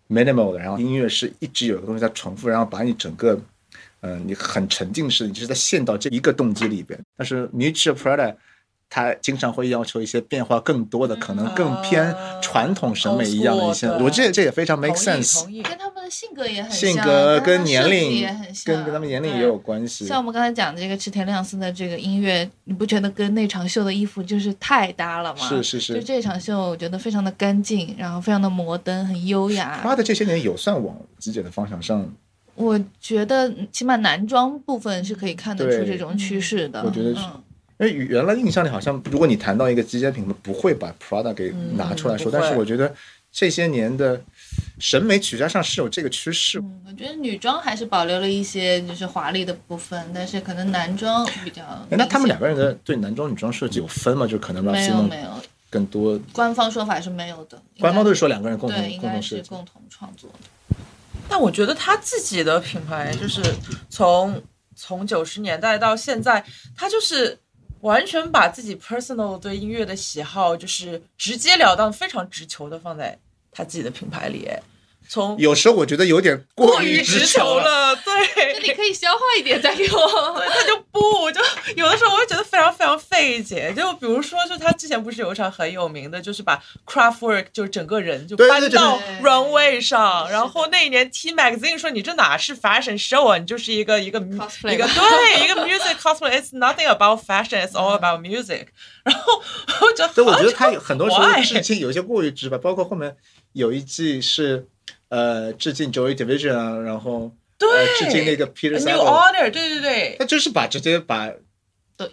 minimal 的，然后音乐是一直有个东西在重复，然后把你整个嗯、你很沉浸式，你就是在陷到这一个动机里边。但是 Mutual Prada 他经常会要求一些变化更多的，可能更偏传统审美一样的一些我这这也非常 make sense。同意。跟他们的性格也很像，性格跟年龄也很像，跟跟他们年龄也有关系。像我们刚才讲的这个池田亮司的这个音乐，你不觉得跟那场秀的衣服就是太搭了吗？是是是就这场秀，我觉得非常的干净，然后非常的摩登，很优雅。他的这些年有算往极简的方向上，我觉得嗯起码男装部分是可以看得出这种趋势的。我觉得是嗯因为原来印象里好像，如果你谈到一个极简品牌，不会把 Prada 给拿出来说，嗯但是我觉得这些年的审美取向上是有这个趋势。嗯，我觉得女装还是保留了一些就是华丽的部分，但是可能男装比较。哎那他们两个人的对男装女装设计有分吗？就可能 Ralph 没有没有，更多，官方说法是没有的。官方都是说两个人共该对，同应该共同。是共同创作的。但我觉得他自己的品牌就是从从九十年代到现在，他就是完全把自己 personal 对音乐的喜好，就是直截了当、非常直球的放在他自己的品牌里。哎从有时候我觉得有点过于于直球球。了，对，那你可以消化一点再给我。对，他就不，就有的时候我会觉得非常非常费解。就比如说，就他之前不是有一场很有名的，就是把 Craftwork 就是整个人就搬到 runway 上，然后那一年 T Magazine 说你这哪是 fashion show 啊，你就是一个一个 Cosplay 一个对一个 music cosplay，it's nothing about fashion, it's all about music。然后我觉得，对，我觉得他有很多时候？致敬有些过于直白，包括后面有一季是呃致敬 Joy Division 啊，然后对呃致敬那个 Peter New Saville，Order，对对对。他，就是把直接把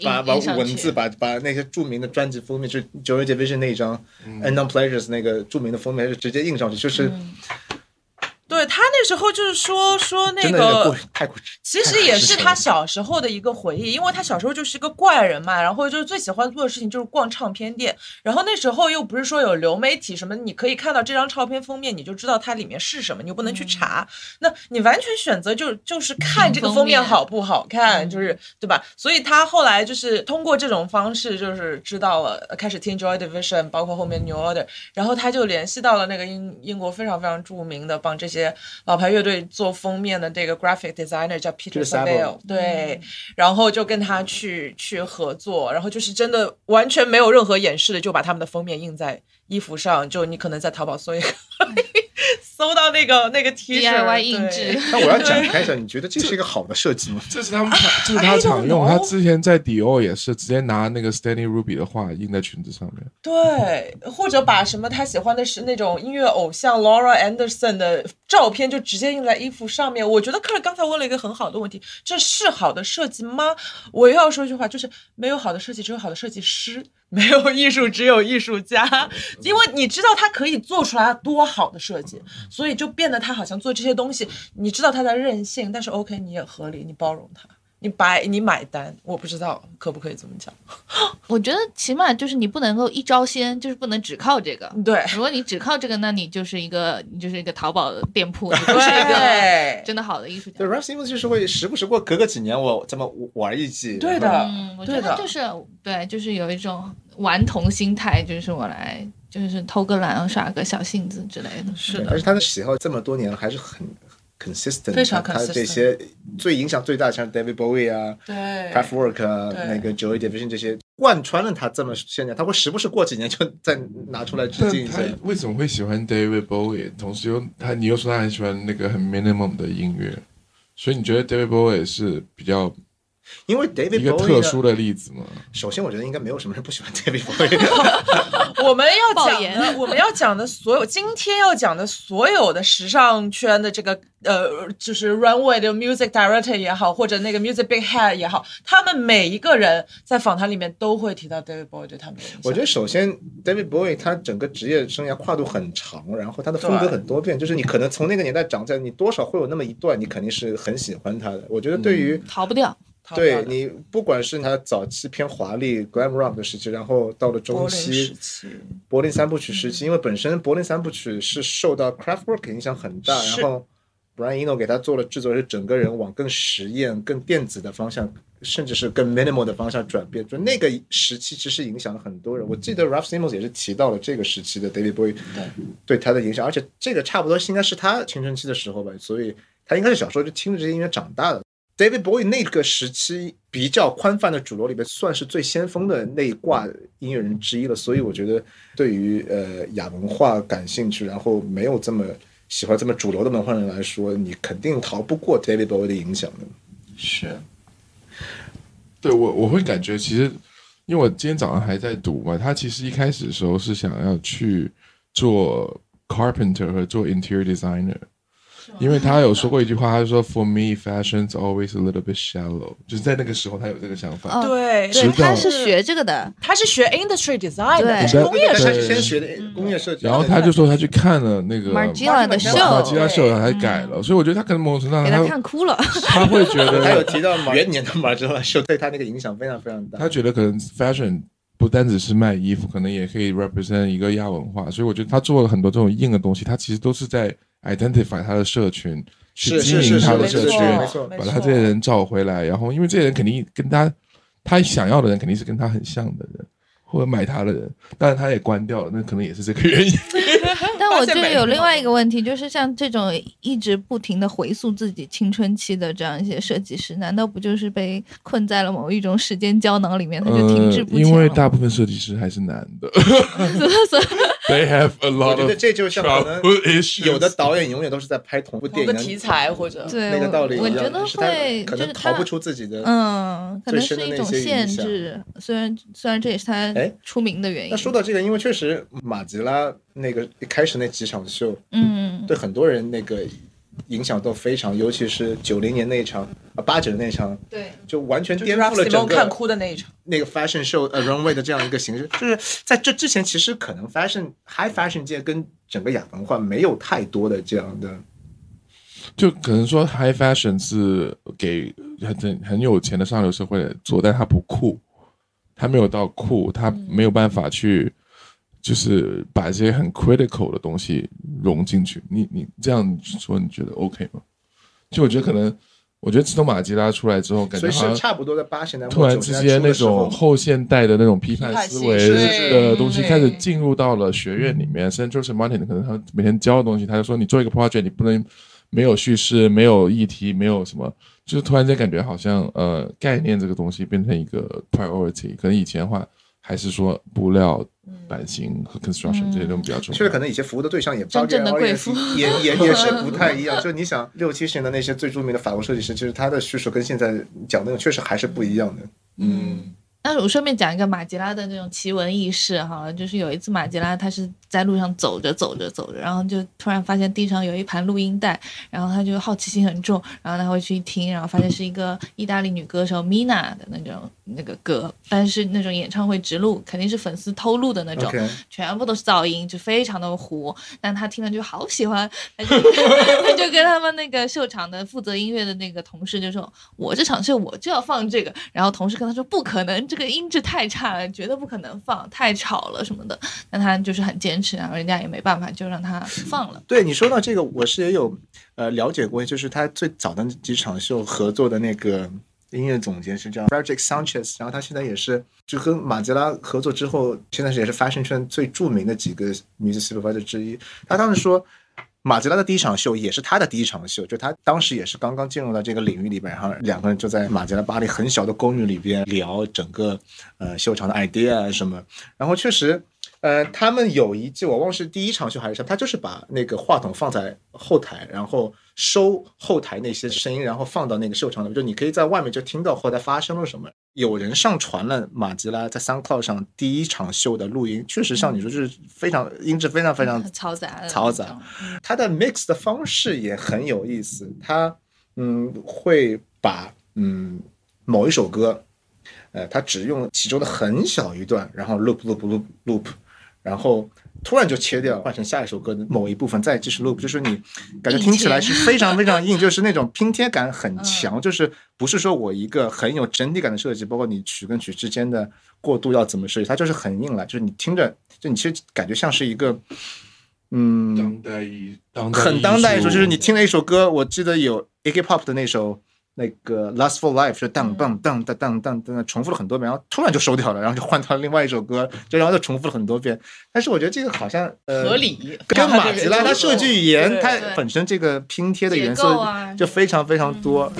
把把文字把把那些著名的专辑封面，就是 Joy Division 那一张嗯 Unknown Pleasures 那个著名的封面，就直接印上去，就是对他那时候就是说说那个过太过。其实也是他小时候的一个回忆，因为他小时候就是个怪人嘛，然后就是最喜欢做的事情就是逛唱片店，然后那时候又不是说有流媒体什么，你可以看到这张唱片封面，你就知道它里面是什么，你又不能去查，那你完全选择就就是看这个封面好不好看，就是对吧？所以他后来就是通过这种方式，就是知道了，开始听 Joy Division，包括后面 New Order，然后他就联系到了那个英英国非常非常著名的帮这些老牌乐队做封面的这个 graphic designer 叫 Peter Saville，对，然后就跟他去去合作，然后就是真的完全没有任何掩饰的，就把他们的封面印在衣服上，就你可能在淘宝搜一个，搜到那个那个 T 恤 DIY 印制。那我要展 开一下，你觉得这是一个好的设计吗？这是他们 常，这是他常用。他之前在迪奥也是直接拿那个 Stanley Ruby 的画印在裙子上面。对，或者把什么他喜欢的是那种音乐偶像 Laura Anderson 的照片就直接印在衣服上面。我觉得客人刚才问了一个很好的问题，这是好的设计吗？我又要说一句话，就是没有好的设计，只有好的设计师。没有艺术，只有艺术家，因为你知道他可以做出来多好的设计，所以就变得他好像做这些东西，你知道他在任性，但是 OK 你也合理，你包容他，你白你买单，我不知道可不可以这么讲。我觉得起码就是你不能够一招鲜，就是不能只靠这个。对如果你只靠这个，那你就是一个你就是一个淘宝的店铺，你 不是一个对真的好的艺术家对。，Ralph Simmons 就是会时不时过隔个几年我这么玩一季。对的嗯，我觉得就是对，就是有一种顽童心态，就是我来就是偷个懒，耍个小性子之类的。是的，而且他的喜好这么多年还是很 consistent，非常他这些最影响最大像 David Bowie 啊、对 Kraftwerk 啊、那个 Joy Division 这些贯穿了他这么现在，他会时不时过几年就再拿出来致敬一下。为什么会喜欢 David Bowie？同时又他，你又说他很喜欢那个很 minimum 的音乐，所以你觉得 David Bowie 是比较因为 David 一个特殊的例子嘛？首先，我觉得应该没有什么人不喜欢 David Bowie。我们要讲的，我们要讲的所有，今天要讲的所有的时尚圈的这个呃，就是 runway 的 music director 也好，或者那个 music big head 也好，他们每一个人在访谈里面都会提到 David Bowie 对他们的影响。我觉得首先 David Bowie 他整个职业生涯跨度很长，然后他的风格很多变，就是你可能从那个年代长起来，你多少会有那么一段，你肯定是很喜欢他的。我觉得对于、逃不掉。逃不掉的对你，不管是他早期偏华丽 glam rock 的时期，然后到了中期期，柏林三部曲时期，因为本身柏林三部曲是受到 craftwork 影响很大，然后 Brian Eno 给他做了制作，是整个人往更实验、更电子的方向，甚至是更 minimal 的方向转变。就那个时期，其实影响了很多人。我记得 Ralph Simmons 也是提到了这个时期的 David Bowie 对他的影响，而且这个差不多应该是他青春期的时候吧，所以他应该是小时候就听着这些音乐长大的。David Bowie 那个时期比较宽泛的主流里边，算是最先锋的那一挂音乐人之一了。所以我觉得，对于呃亚文化感兴趣，然后没有这么喜欢这么主流的文化人来说，你肯定逃不过 David Bowie 的影响的。是对我我会感觉其实，因为我今天早上还在读嘛，他其实一开始的时候是想要去做 carpenter 和做 interior designer，因为他有说过一句话，他说 For me, fashion's always a little bit shallow，就是在那个时候他有这个想法。哦对他是学这个的。他是学 industry design 的，对。他是工业设计。先学的工业设计，然后他就说他去看了那个 Margiela 的秀。马吉拉秀，对还改了，所以我觉得他可能某种程度上给他他看哭了，他会觉得他有提到元年的马吉拉秀对他那个影响非常非常大。他觉得可能 fashion 不单只是卖衣服，可能也可以 represent 一个亚文化，所以我觉得他做了很多这种硬的东西，他其实都是在 identify 他的社群，去经营他的社群，把他这些人找回来，然后因为这些人肯定跟他他想要的人肯定是跟他很像的人。或者买他的人，但是他也关掉了，那可能也是这个原因。但我觉得发现没有有另外一个问题，就是像这种一直不停的回溯自己青春期的这样一些设计师，难道不就是被困在了某一种时间胶囊里面，他就停滞不前因为大部分设计师还是男的 ，They have a lot 我觉得 of 这就像可能 issues。有的导演永远都是在拍同部电影题材或者对那个道理一样，我觉得是他会可就是他能逃不出自己的。嗯，可能是一种限些影响制。虽然虽然这也是他哎出名的原因。那说到这个，因为确实马吉拉那个一开始那几场秀，嗯，对很多人那个影响都非常，尤其是九零年那一场啊八九年那一场，对，就完全就是颠覆了整 Simon 看哭的那一场。那个 fashion show 呃 runway 的这样一个形式。就是在这之前，其实可能 fashion high fashion 界跟整个亚文化没有太多的这样的。就可能说 high fashion 是给很很有钱的上流社会做，但他不酷，他没有到酷，他没有办法去就是把这些很 critical 的东西融进去。你你这样说，你觉得 OK 吗？就我觉得可能，我觉得自动马吉拉出来之后，感所以是觉好像差不多在八十年代突然之间那种后现代的那种批判思维的东西开始进入到了学院里面。甚至 Joseph Martin 可能他每天教的东西，他就说你做一个 project，你不能没有叙事、没有议题、没有什么，就是突然间感觉好像呃概念这个东西变成一个 priority。可能以前的话还是说布料、版型和 construction 这些东西比较重要。确实可能以前服务的对象也真正的贵妇也 也也是不太一样。就你想六七十年的那些最著名的法国设计师，其实他的叙述跟现在讲那种确实还是不一样的。嗯，那我顺便讲一个马吉拉的那种奇闻异事哈，就是有一次马吉拉他是在路上走着走着走着，然后就突然发现地上有一盘录音带，然后他就好奇心很重，然后他会去听，然后发现是一个意大利女歌手 Mina 的那种那个歌，但是那种演唱会直录，肯定是粉丝偷录的那种全部都是噪音，就非常的糊。但他听了就好喜欢，他就 他就跟他们那个秀场的负责音乐的那个同事就说：“我这场秀我就要放这个。”然后同事跟他说：“不可能，这个音质太差了，绝对不可能放，太吵了什么的。”但他就是很坚持，然后人家也没办法，就让他放了。对你说到这个，我是也有呃了解过，就是他最早的几场秀合作的那个音乐总监是叫 Frederick Sanchez，然后他现在也是就跟马吉拉合作之后，现在是也是 fashion 圈最著名的几个 music supervisor 之一。他当时说。马吉拉的第一场秀也是他的第一场秀，就他当时也是刚刚进入到这个领域里边，然后两个人就在马吉拉巴黎很小的公寓里边聊整个呃秀场的 idea 什么，然后确实呃，他们有一季我忘了是第一场秀还是什么，他就是把那个话筒放在后台，然后收后台那些声音，然后放到那个秀场里面，就你可以在外面就听到后台发生了什么。有人上传了马吉拉在 SoundCloud 上第一场秀的录音，确实像你说，就是非常音质非常非常很 嘈杂的，嘈杂。它的 mix 的方式也很有意思，它嗯会把嗯某一首歌，呃，它只用其中的很小一段，然后 loop loop loop loop，然后突然就切掉，换成下一首歌的某一部分，再继续 loop，就是你感觉听起来是非常非常硬，就是那种拼贴感很强，就是不是说我一个很有整体感的设计，包括你曲跟曲之间的过渡要怎么设计，它就是很硬了，就是你听着，就你其实感觉像是一个。嗯，当代艺，当代很当代艺术，就是你听了一首歌，我记得有 Iggy Pop 的那首那个 Last for Life 是当当当当当当当，重复了很多遍，然后突然就收掉了，然后就换到另外一首歌，就然后就重复了很多遍。但是我觉得这个好像呃合理跟马吉拉他设计语言，对它本身这个拼贴的元素结构啊就非常非常多。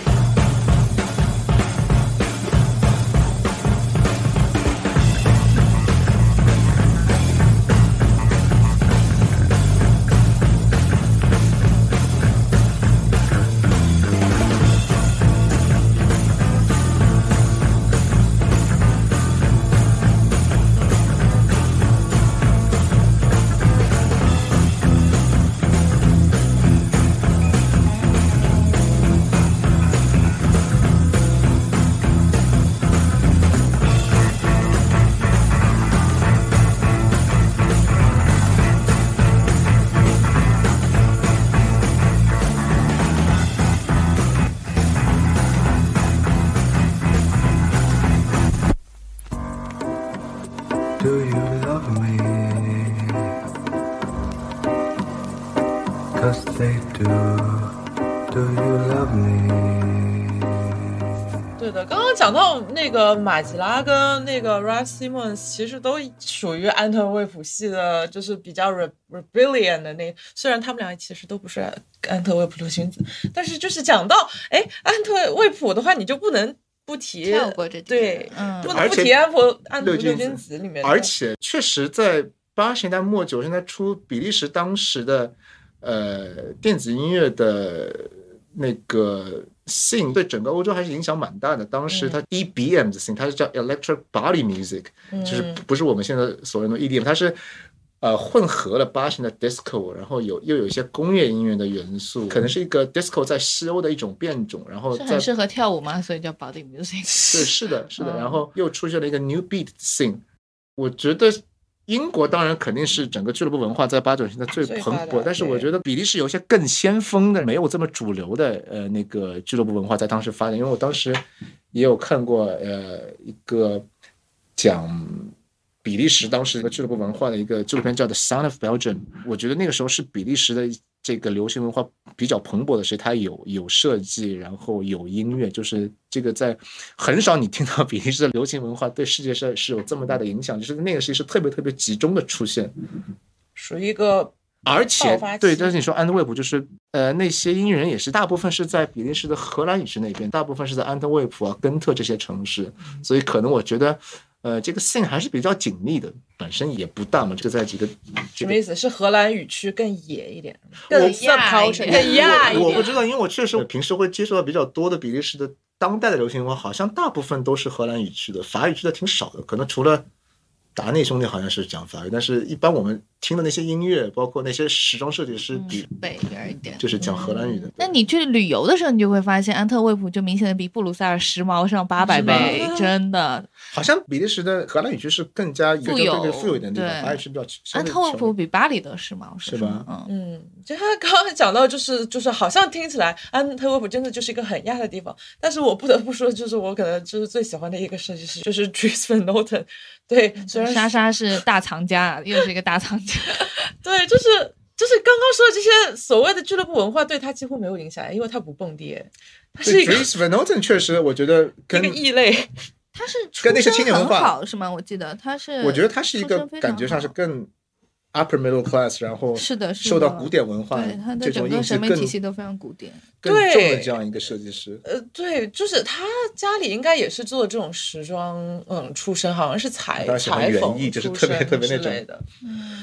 Do you love me? Cause they do. Do you love me? 对的，刚刚讲到那个马吉拉跟那个 Ralph Simmons，其实都属于安特卫普系的，就是比较 re rebellion 的那。虽然他们俩其实都不是安特卫普流行子，但是就是讲到哎安特卫普的话，你就不能不提跳过这对，嗯不能而且不提安普安徒六君子里面，而且确实在八十年代末九十年代初，比利时当时的呃电子音乐的那个 scene 对整个欧洲还是影响蛮大的。当时它 EBM 的 scene，它是叫 Electric Body Music，、就是嗯不是我们现在所谓的 EDM，它是呃混合了八十年代 disco，然后有又有一些工业音乐的元素，可能是一个 disco 在西欧的一种变种，然后很适合跳舞吗？所以叫 body music。对，是的，是的。嗯然后又出现了一个 new beat scene，我觉得英国当然肯定是整个俱乐部文化在八九十年代最最蓬勃，但是我觉得比利时有一些更先锋的、没有这么主流的呃那个俱乐部文化在当时发展，因为我当时也有看过呃一个讲。比利时当时的俱乐部文化的一个纪录片叫《The Sound of Belgium》，我觉得那个时候是比利时的这个流行文化比较蓬勃的时候，它有有设计，然后有音乐，就是这个在很少你听到比利时的流行文化对世界上是有这么大的影响，就是那个时期是特别特别集中的出现，属于一个而且对，但是你说安特卫普就是呃那些音乐人也是大部分是在比利时的荷兰语区那边，大部分是在安特卫普啊、根特这些城市，所以可能我觉得。呃，这个 scene 还是比较紧密的，本身也不大嘛，就在几个这个什么意思？是荷兰语区更野一点，更我 subculture 亚一点更 亚一点。我不知道，因为我确实平时会接触到比较多的比利时的当代的流行文化，好像大部分都是荷兰语区的，法语区的挺少的。可能除了达内兄弟好像是讲法语，但是一般我们听的那些音乐，包括那些时装设计师，比北边一点。就是讲荷兰语的。那你去旅游的时候，你就会发现安特卫普就明显的比布鲁塞尔时髦上八百倍，真的。好像比利时的荷兰语区是更加富有富有一点的地对方，法语区比较安特卫普比巴黎的时髦，是吧嗯，嗯，就他刚刚讲到，就是就是好像听起来安特卫普真的就是一个很亚的地方，但是我不得不说，就是我可能就是最喜欢的一个设计师就是 Dries Van Noten，对，虽然莎莎是大藏家，又是一个大藏家。对，就是就是刚刚说的这些所谓的俱乐部文化对他几乎没有影响，因为他不蹦迪，他是对一个 Dries Van Noten 确实，我觉得一跟个异类。他是跟那些青年文化好是吗？我记得他是，我觉得他是一个感觉上是更 upper middle class，然后是的受到古典文化对他的这种整个审美体系都非常古典。更重的对这样一个设计师。呃，对，就是他家里应该也是做这种时装，嗯，出身，好像是裁裁缝就是出特别身特别那种之类的。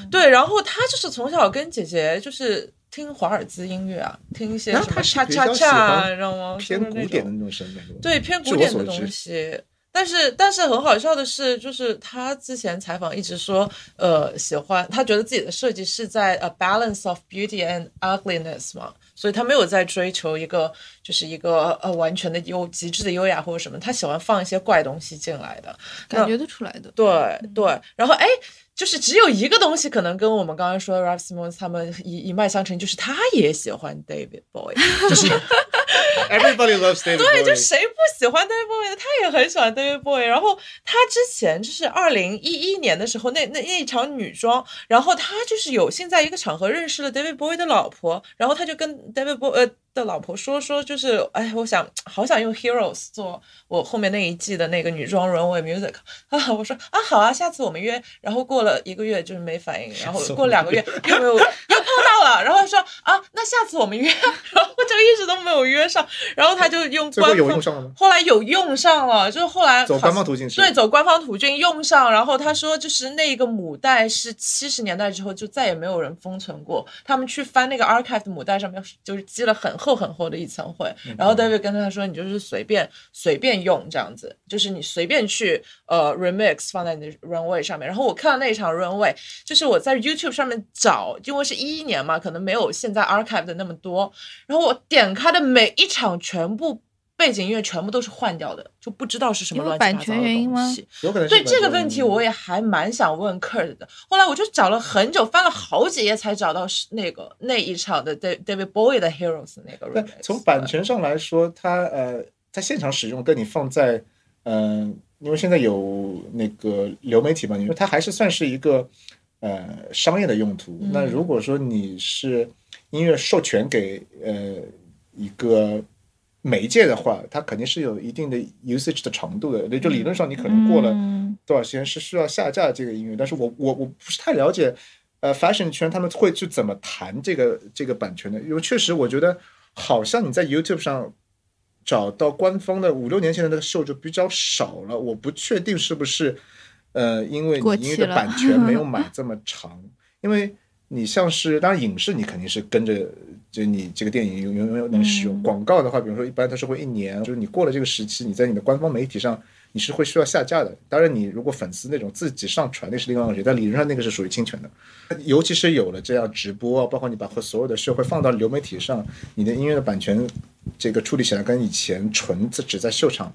对，然后他就是从小跟姐姐就是听华尔兹音乐啊，听一些然后他是什么恰恰恰，你知道吗？偏古典的那种审美。对偏古典的东西。但是但是很好笑的是，就是他之前采访一直说，呃，喜欢他觉得自己的设计是在 a balance of beauty and ugliness 嘛，所以他没有在追求一个就是一个呃完全的优极致的优雅或者什么，他喜欢放一些怪东西进来的。感觉得出来的。对对，然后哎，就是只有一个东西可能跟我们刚刚说的 Ralph Simons 他们一一脉相承，就是他也喜欢 David Bowie，就是 Everybody loves David 对，就 Bowie 谁不喜欢 David Bowie 的？他也很喜欢 David Bowie。然后他之前就是二零一一年的时候，那那那一场女装，然后他就是有幸在一个场合认识了 David Bowie 的老婆，然后他就跟 David Bowie 呃的老婆说说，就是哎，我想好想用 Heroes 做我后面那一季的那个女装 runway music 啊，我说啊好啊，下次我们约。然后过了一个月就是没反应，然后过两个月又没有又碰到了，然后说啊那下次我们约，然后就一直都没有约上，然后他就用官方有用上了吗？后来有用上了，就是后来走官方途径是对，走官方途径用上。然后他说，就是那个母带是七十年代之后就再也没有人封存过。他们去翻那个 archive 的母带上面，就是积了很厚很厚的一层灰。然后 David 跟他说，你就是随便随便用这样子，就是你随便去呃 remix 放在你的 runway 上面。然后我看到那一场 runway，就是我在 YouTube 上面找，因为是一一年嘛，可能没有现在 archive 的那么多。然后我点开的每一场全部背景音乐全部都是换掉的，就不知道是什么乱七八糟的版权原因吗东西。有可能对这个问题，我也还蛮想问 Kurt 的。后来我就找了很久，翻了好几页才找到是那个那一场的 Da- David Bowie 的 Heroes 那个从版权上来说，它呃在现场使用跟你放在嗯、呃因为现在有那个流媒体嘛，因为它还是算是一个呃商业的用途。嗯那如果说你是音乐授权给呃一个媒介的话，它肯定是有一定的 usage 的长度的。就理论上你可能过了嗯。多少时间是需要下架这个音乐，但是我我我不是太了解，呃，fashion 圈他们会去怎么谈这个这个版权的，因为确实我觉得好像你在 YouTube 上找到官方的五六年前的那个秀就比较少了，我不确定是不是呃，因为你音乐的版权没有 买这么长，因为你像是当然影视你肯定是跟着就你这个电影永永远能使用，嗯。广告的话，比如说一般它是会一年，就是你过了这个时期，你在你的官方媒体上你是会需要下架的。当然，你如果粉丝那种自己上传，那是另外一回事，但理论上那个是属于侵权的。尤其是有了这样直播，包括你把和所有的社会放到流媒体上，你的音乐的版权这个处理起来跟以前纯自只在秀场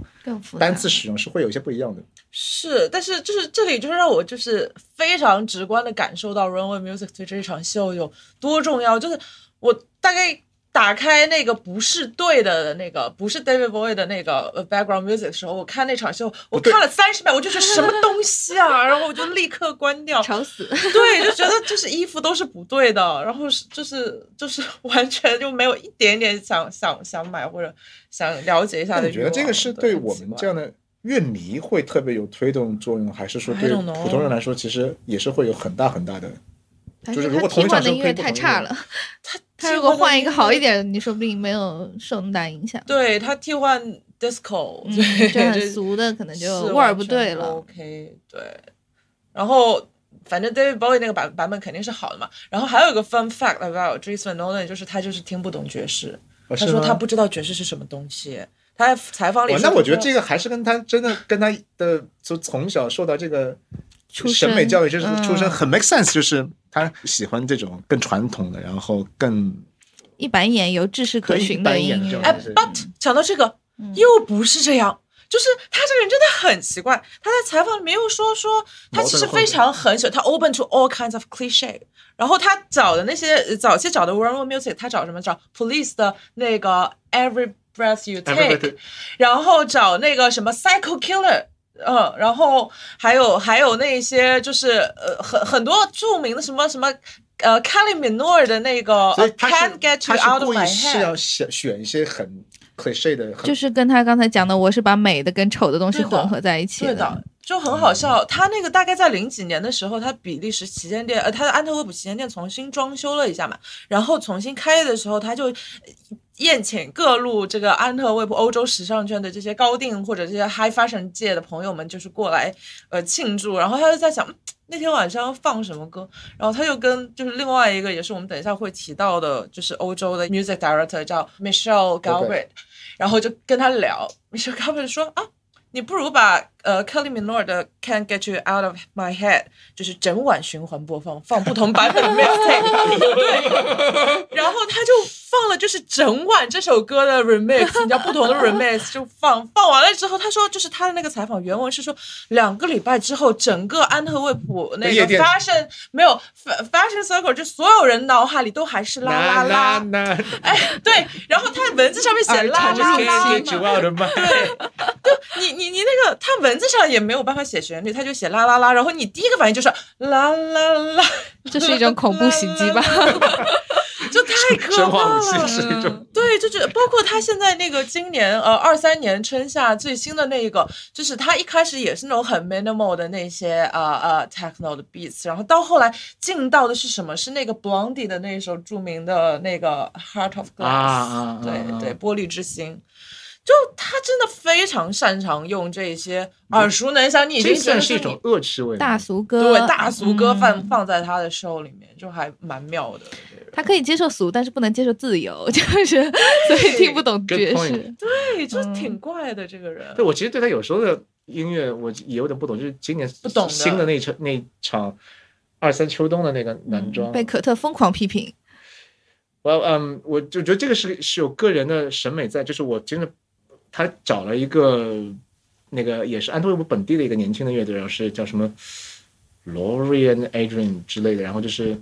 单次使用是会有一些不一样的。是，但是就是这里就是让我就是非常直观的感受到 Runway Music 对这一场秀有多重要。就是我大概打开那个不是对的那个不是 David Bowie 的那个呃 background music 的时候，我看那场秀，我看了三十秒，我就说什么东西啊，然后我就立刻关掉。吵死！对，就觉得就是衣服都是不对的，然后是就是就是完全就没有一点点想想想买或者想了解一下的欲望。那你觉得这个是对我们这样的乐迷会特别有推动作用，还是说对普通人来说，其实也是会有很大很大的？就是如果同一场换的音乐太差了，他 他如果换一个好一点的，你说不定没有受那么大影响。对他替换 disco，、嗯，对，就很俗的，可能就味儿不对了。OK，对。然后反正 David Bowie 那个版版本肯定是好的嘛。然后还有一个 fun fact about Van Noten，就是他就是听不懂爵士，哦他说他不知道爵士是什么东西。他在采访里那我觉得这个还是跟他真的跟他的就从小受到这个出审美教育，就是嗯出身很 make sense，就是他喜欢这种更传统的，然后更一板一眼有知识可循板眼音乐的这种。哎，but 讲到这个，嗯又不是这样。就是他这个人真的很奇怪，他在采访里面又说说他其实非常很喜欢，他 open to all kinds of cliche。然后他找的那些呃早期找的 World Music，他找什么？找 Police 的那个 Every Breath You Take，然后找那个什么 Psycho Killer。嗯，然后还有还有那些就是呃很很多著名的什么什么呃 Kelly Minor 的那个呃 Can't Get 他 You 是 Out of My Head 是要。选选一些很 cliche 的，就是跟他刚才讲的，我是把美的跟丑的东西混合在一起对的，就很好笑。他那个大概在零几年的时候，他比利时旗舰店，呃，他的安特卫普旗舰店重新装修了一下嘛，然后重新开业的时候，他就呃宴请各路这个安特卫普欧洲时尚圈的这些高定或者这些 high fashion 界的朋友们，就是过来呃庆祝。然后他就在想。嗯那天晚上放什么歌？然后他就跟就是另外一个也是我们等一下会提到的，就是欧洲的 music director 叫 Michelle Galbraith，然后就跟他聊，Michelle Galbraith 说啊，你不如把呃 Kelly Minor 的 Can't Get You Out of My Head 就是整晚循环播放，放不同版本的 mixtape，对，然后他就放了就是整晚这首歌的 remix，你知道不同的 remix 就放放完了之后，他说就是他的那个采访原文是说两个礼拜之后，整个安特卫普那个 fashion 没有 fa- fashion circle 就所有人脑海里都还是啦啦啦，那哎对，然后他文字上面写啦啦啦嘛。你你你那个，他文字上也没有办法写旋律，他就写啦啦啦，然后你第一个反应就是啦啦啦，这是一种恐怖袭击吧？就太可怕了。是一种对，就是包括他现在那个今年呃二三年春夏最新的那一个，就是他一开始也是那种很 minimal 的那些呃呃 techno 的 beats，然后到后来进到的是什么？是那个 Blondie 的那首著名的那个 Heart of Glass，、啊啊啊对啊对，玻璃之心。就他真的非常擅长用这些耳熟能详，你已经这算是一种恶趣味。大俗歌，对大俗歌放、嗯放在他的 show 里面，就还蛮妙的。他可以接受俗，但是不能接受自由，就是所以听不懂爵士。对，就嗯挺怪的这个人。对我其实对他有时候的音乐我也有点不懂，就是今年不懂新的那场那场二三秋冬的那个男装，被可特疯狂批评，我嗯，我就觉得这个是是有个人的审美在，就是我真的他找了一个那个也是安特卫普本地的一个年轻的乐队，然后是叫什么 Lorian Adrian 之类的，然后就是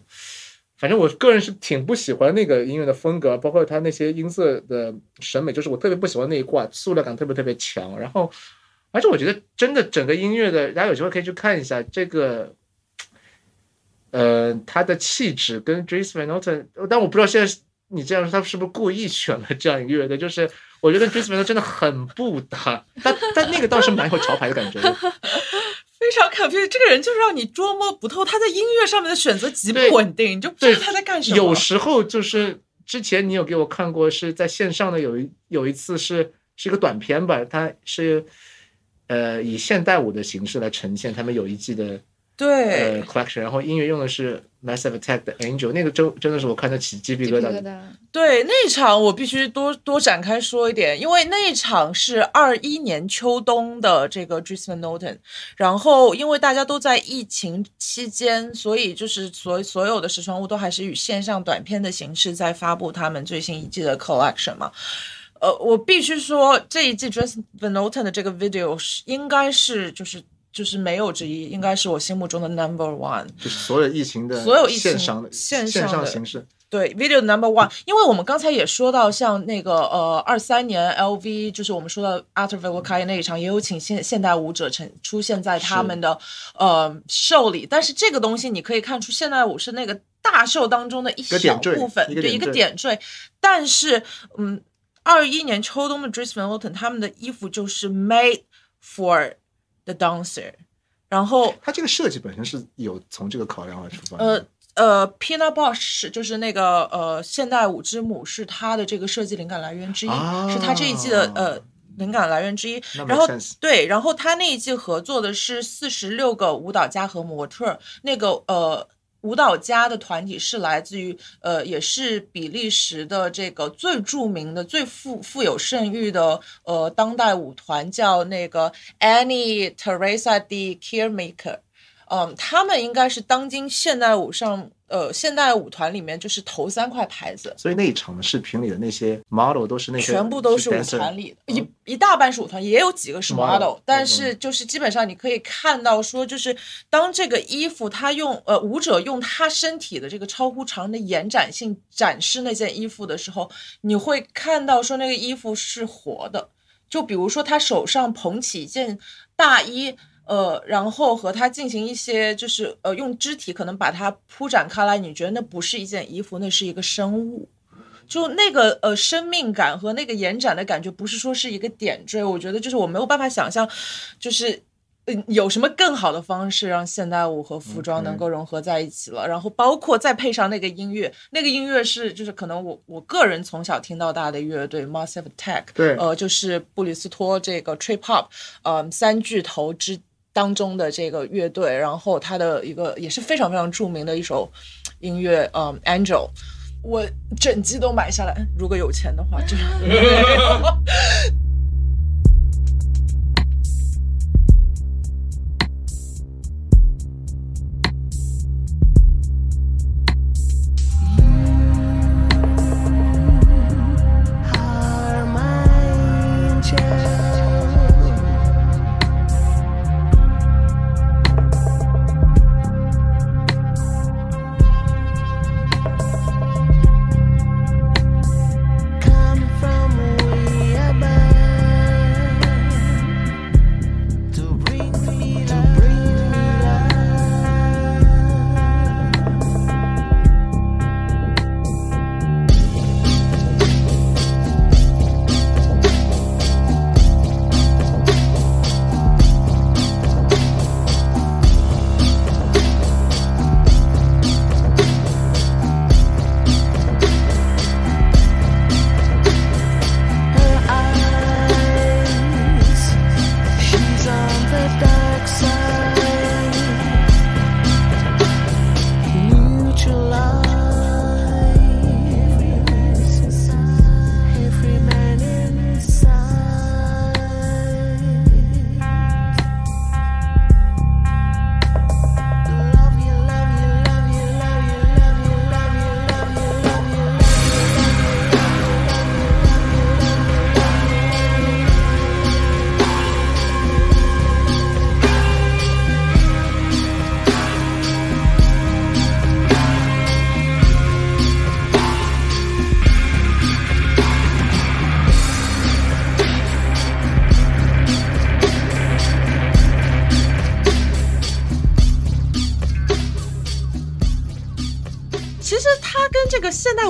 反正我个人是挺不喜欢那个音乐的风格，包括他那些音色的审美，就是我特别不喜欢那一挂，塑料感特别特别强，然后而且我觉得真的整个音乐的，大家有机会可以去看一下这个。呃，他的气质跟 Dries Van Noten，但我不知道现在你这样说，他是不是故意选了这样一个乐队？就是我觉得 Noten 真的很不搭，但但那个倒是蛮有潮牌的感觉的。非常 confused，这个人就是让你捉摸不透，他在音乐上面的选择极不稳定，你就不知道他在干什么。有时候就是之前你有给我看过，是在线上的有一有一次是是一个短片吧，它是呃以现代舞的形式来呈现他们有一季的对呃 collection，然后音乐用的是 Massive Attack 的 Angel，那个真真的是我看得起鸡皮疙瘩。对，那一场我必须多多展开说一点，因为那一场是二一年秋冬的这个 Van Noten，然后因为大家都在疫情期间，所以就是所所有的时装屋都还是以线上短片的形式在发布他们最新一季的 collection 嘛。呃，我必须说这一季 Van Noten 的这个 video 是应该是就是就是没有之一，应该是我心目中的 number one。就是所有疫情的所有疫情线上的线线上的形式，对，video number one，因为我们刚才也说到，像那个呃二三年 LV，就是我们说到 Arthur v e l k a i 那一场，也有请现现代舞者呈出现在他们的呃秀里，但是这个东西你可以看出现代舞是那个大秀当中的一小部分，对一个点缀点缀，但是嗯，二一年秋冬的 Dries Van Noten 他们的衣服就是 made for the dancer，然后它这个设计本身是有从这个考量而出发的。呃呃，Pina Bausch 就是那个呃现代舞之母，是他的这个设计灵感来源之一，啊是他这一季的呃灵感来源之一那。然后对，然后他那一季合作的是四十六个舞蹈家和模特儿，那个呃。舞蹈家的团体是来自于呃，也是比利时的这个最著名的、最富富有盛誉的呃当代舞团，叫那个 Annie Teresa de Kiermaker。嗯，他们应该是当今现代舞上，呃，现代舞团里面就是头三块牌子，所以那一场的视频里的那些 model 都是那些全部都是舞团里的，一一大半是舞团，也有几个是 model，model，但嗯是就是基本上你可以看到说，就是当这个衣服他用呃舞者用他身体的这个超乎常人的延展性展示那件衣服的时候，你会看到说那个衣服是活的，就比如说他手上捧起一件大衣。呃，然后和它进行一些，就是呃，用肢体可能把它铺展开来，你觉得那不是一件衣服，那是一个生物。就那个呃生命感和那个延展的感觉，不是说是一个点缀，我觉得就是我没有办法想象，就是嗯有什么更好的方式让现代舞和服装能够融合在一起了。然后包括再配上那个音乐，那个音乐是就是可能我我个人从小听到大的乐队 Massive Attack，对呃，就是布里斯托这个 Trip Hop，呃，三巨头之。当中的这个乐队，然后他的一个也是非常非常著名的一首音乐，嗯，Angel，我整集都买下来，如果有钱的话，就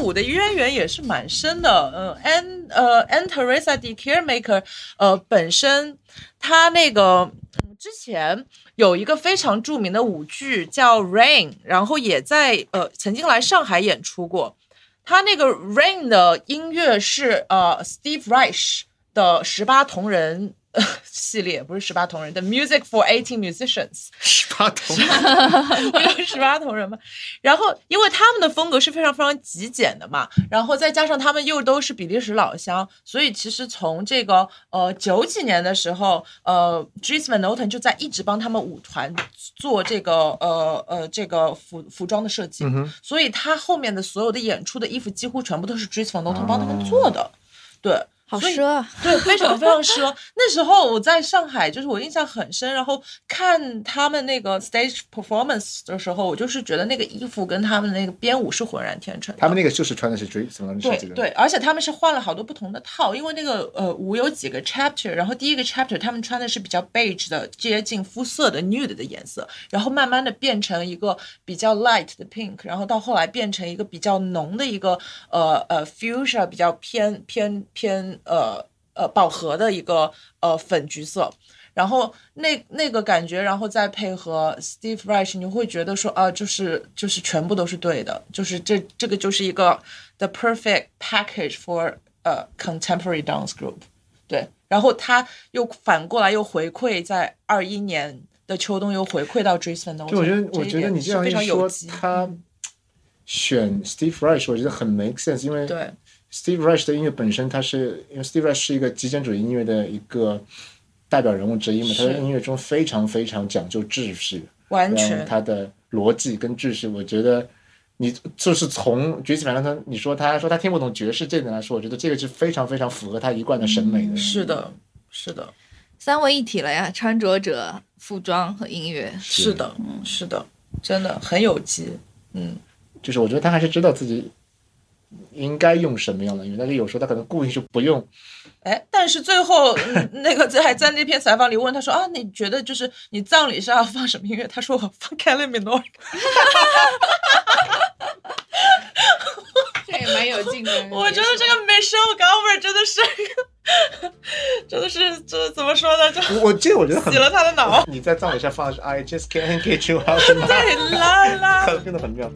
舞的渊源也是蛮深的。嗯，An 呃 An Teresa de Kiermaker 呃本身他那个之前有一个非常著名的舞剧叫《Rain》，然后也在呃曾经来上海演出过。他那个《Rain》的音乐是呃 Steve Reich 的十八铜人 系列，不是十八铜人的 Music for Eighteen Musicians，十八铜人，不是十八铜人吗？然后因为他们的风格是非常非常极简的嘛，然后再加上他们又都是比利时老乡，所以其实从这个呃九几年的时候，呃 Dries Van Noten 就在一直帮他们舞团做这个呃呃这个服服装的设计，所以他后面的所有的演出的衣服几乎全部都是 Dries Van Noten 帮他们做的，对。好奢啊！对，非常非常奢。那时候我在上海，就是我印象很深。然后看他们那个 stage performance 的时候，我就是觉得那个衣服跟他们的那个编舞是浑然天成。他们那个就是穿的是对对，而且他们是换了好多不同的套，因为那个呃舞有几个 chapter，然后第一个 chapter 他们穿的是比较 beige 的接近肤色的 nude 的颜色，然后慢慢的变成一个比较 light 的 pink，然后到后来变成一个比较浓的一个呃呃 fuchsia 比较偏偏偏呃呃饱和的一个呃粉橘色。然后那那个感觉，然后再配合 Steve Reich，你会觉得说啊，就是就是全部都是对的，就是这这个就是一个 the perfect package for 呃 contemporary dance group，对。然后他又反过来又回馈，在二一年的秋冬又回馈到 Noten，就我觉得，我觉得你这样一说常有机，他选 Steve Reich，我觉得很 make sense，因为对 Steve Reich 的音乐本身，它是因为 Steve Reich 是一个极简主义音乐的一个代表人物之一嘛，他的音乐中非常非常讲究秩序，完全他的逻辑跟秩序，我觉得你就是从 c e 反正他你说他说他听不懂爵士这点来说，我觉得这个是非常非常符合他一贯的审美的。是的，是的，三位一体了呀，穿着者、服装和音乐。是的，嗯是的，真的很有机，嗯。就是我觉得他还是知道自己应该用什么样的音乐，但是有时候他可能故意就不用。哎，但是最后、嗯 那个在在那篇采访里问他说啊，你觉得就是你葬礼上要放什么音乐？他说我放 Kelly Minogue。这也蛮有劲的。我觉得这个 Michelle Gover 真的是，真的是这怎么说呢？就我这个我觉得很洗了他的脑。你在葬礼上放的是 I just can't get you out of my 对啦啦，很 真的很妙。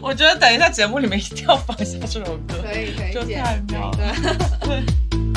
我觉得等一下节目里面一定要放一下这首歌。可以可以这太妙了。对。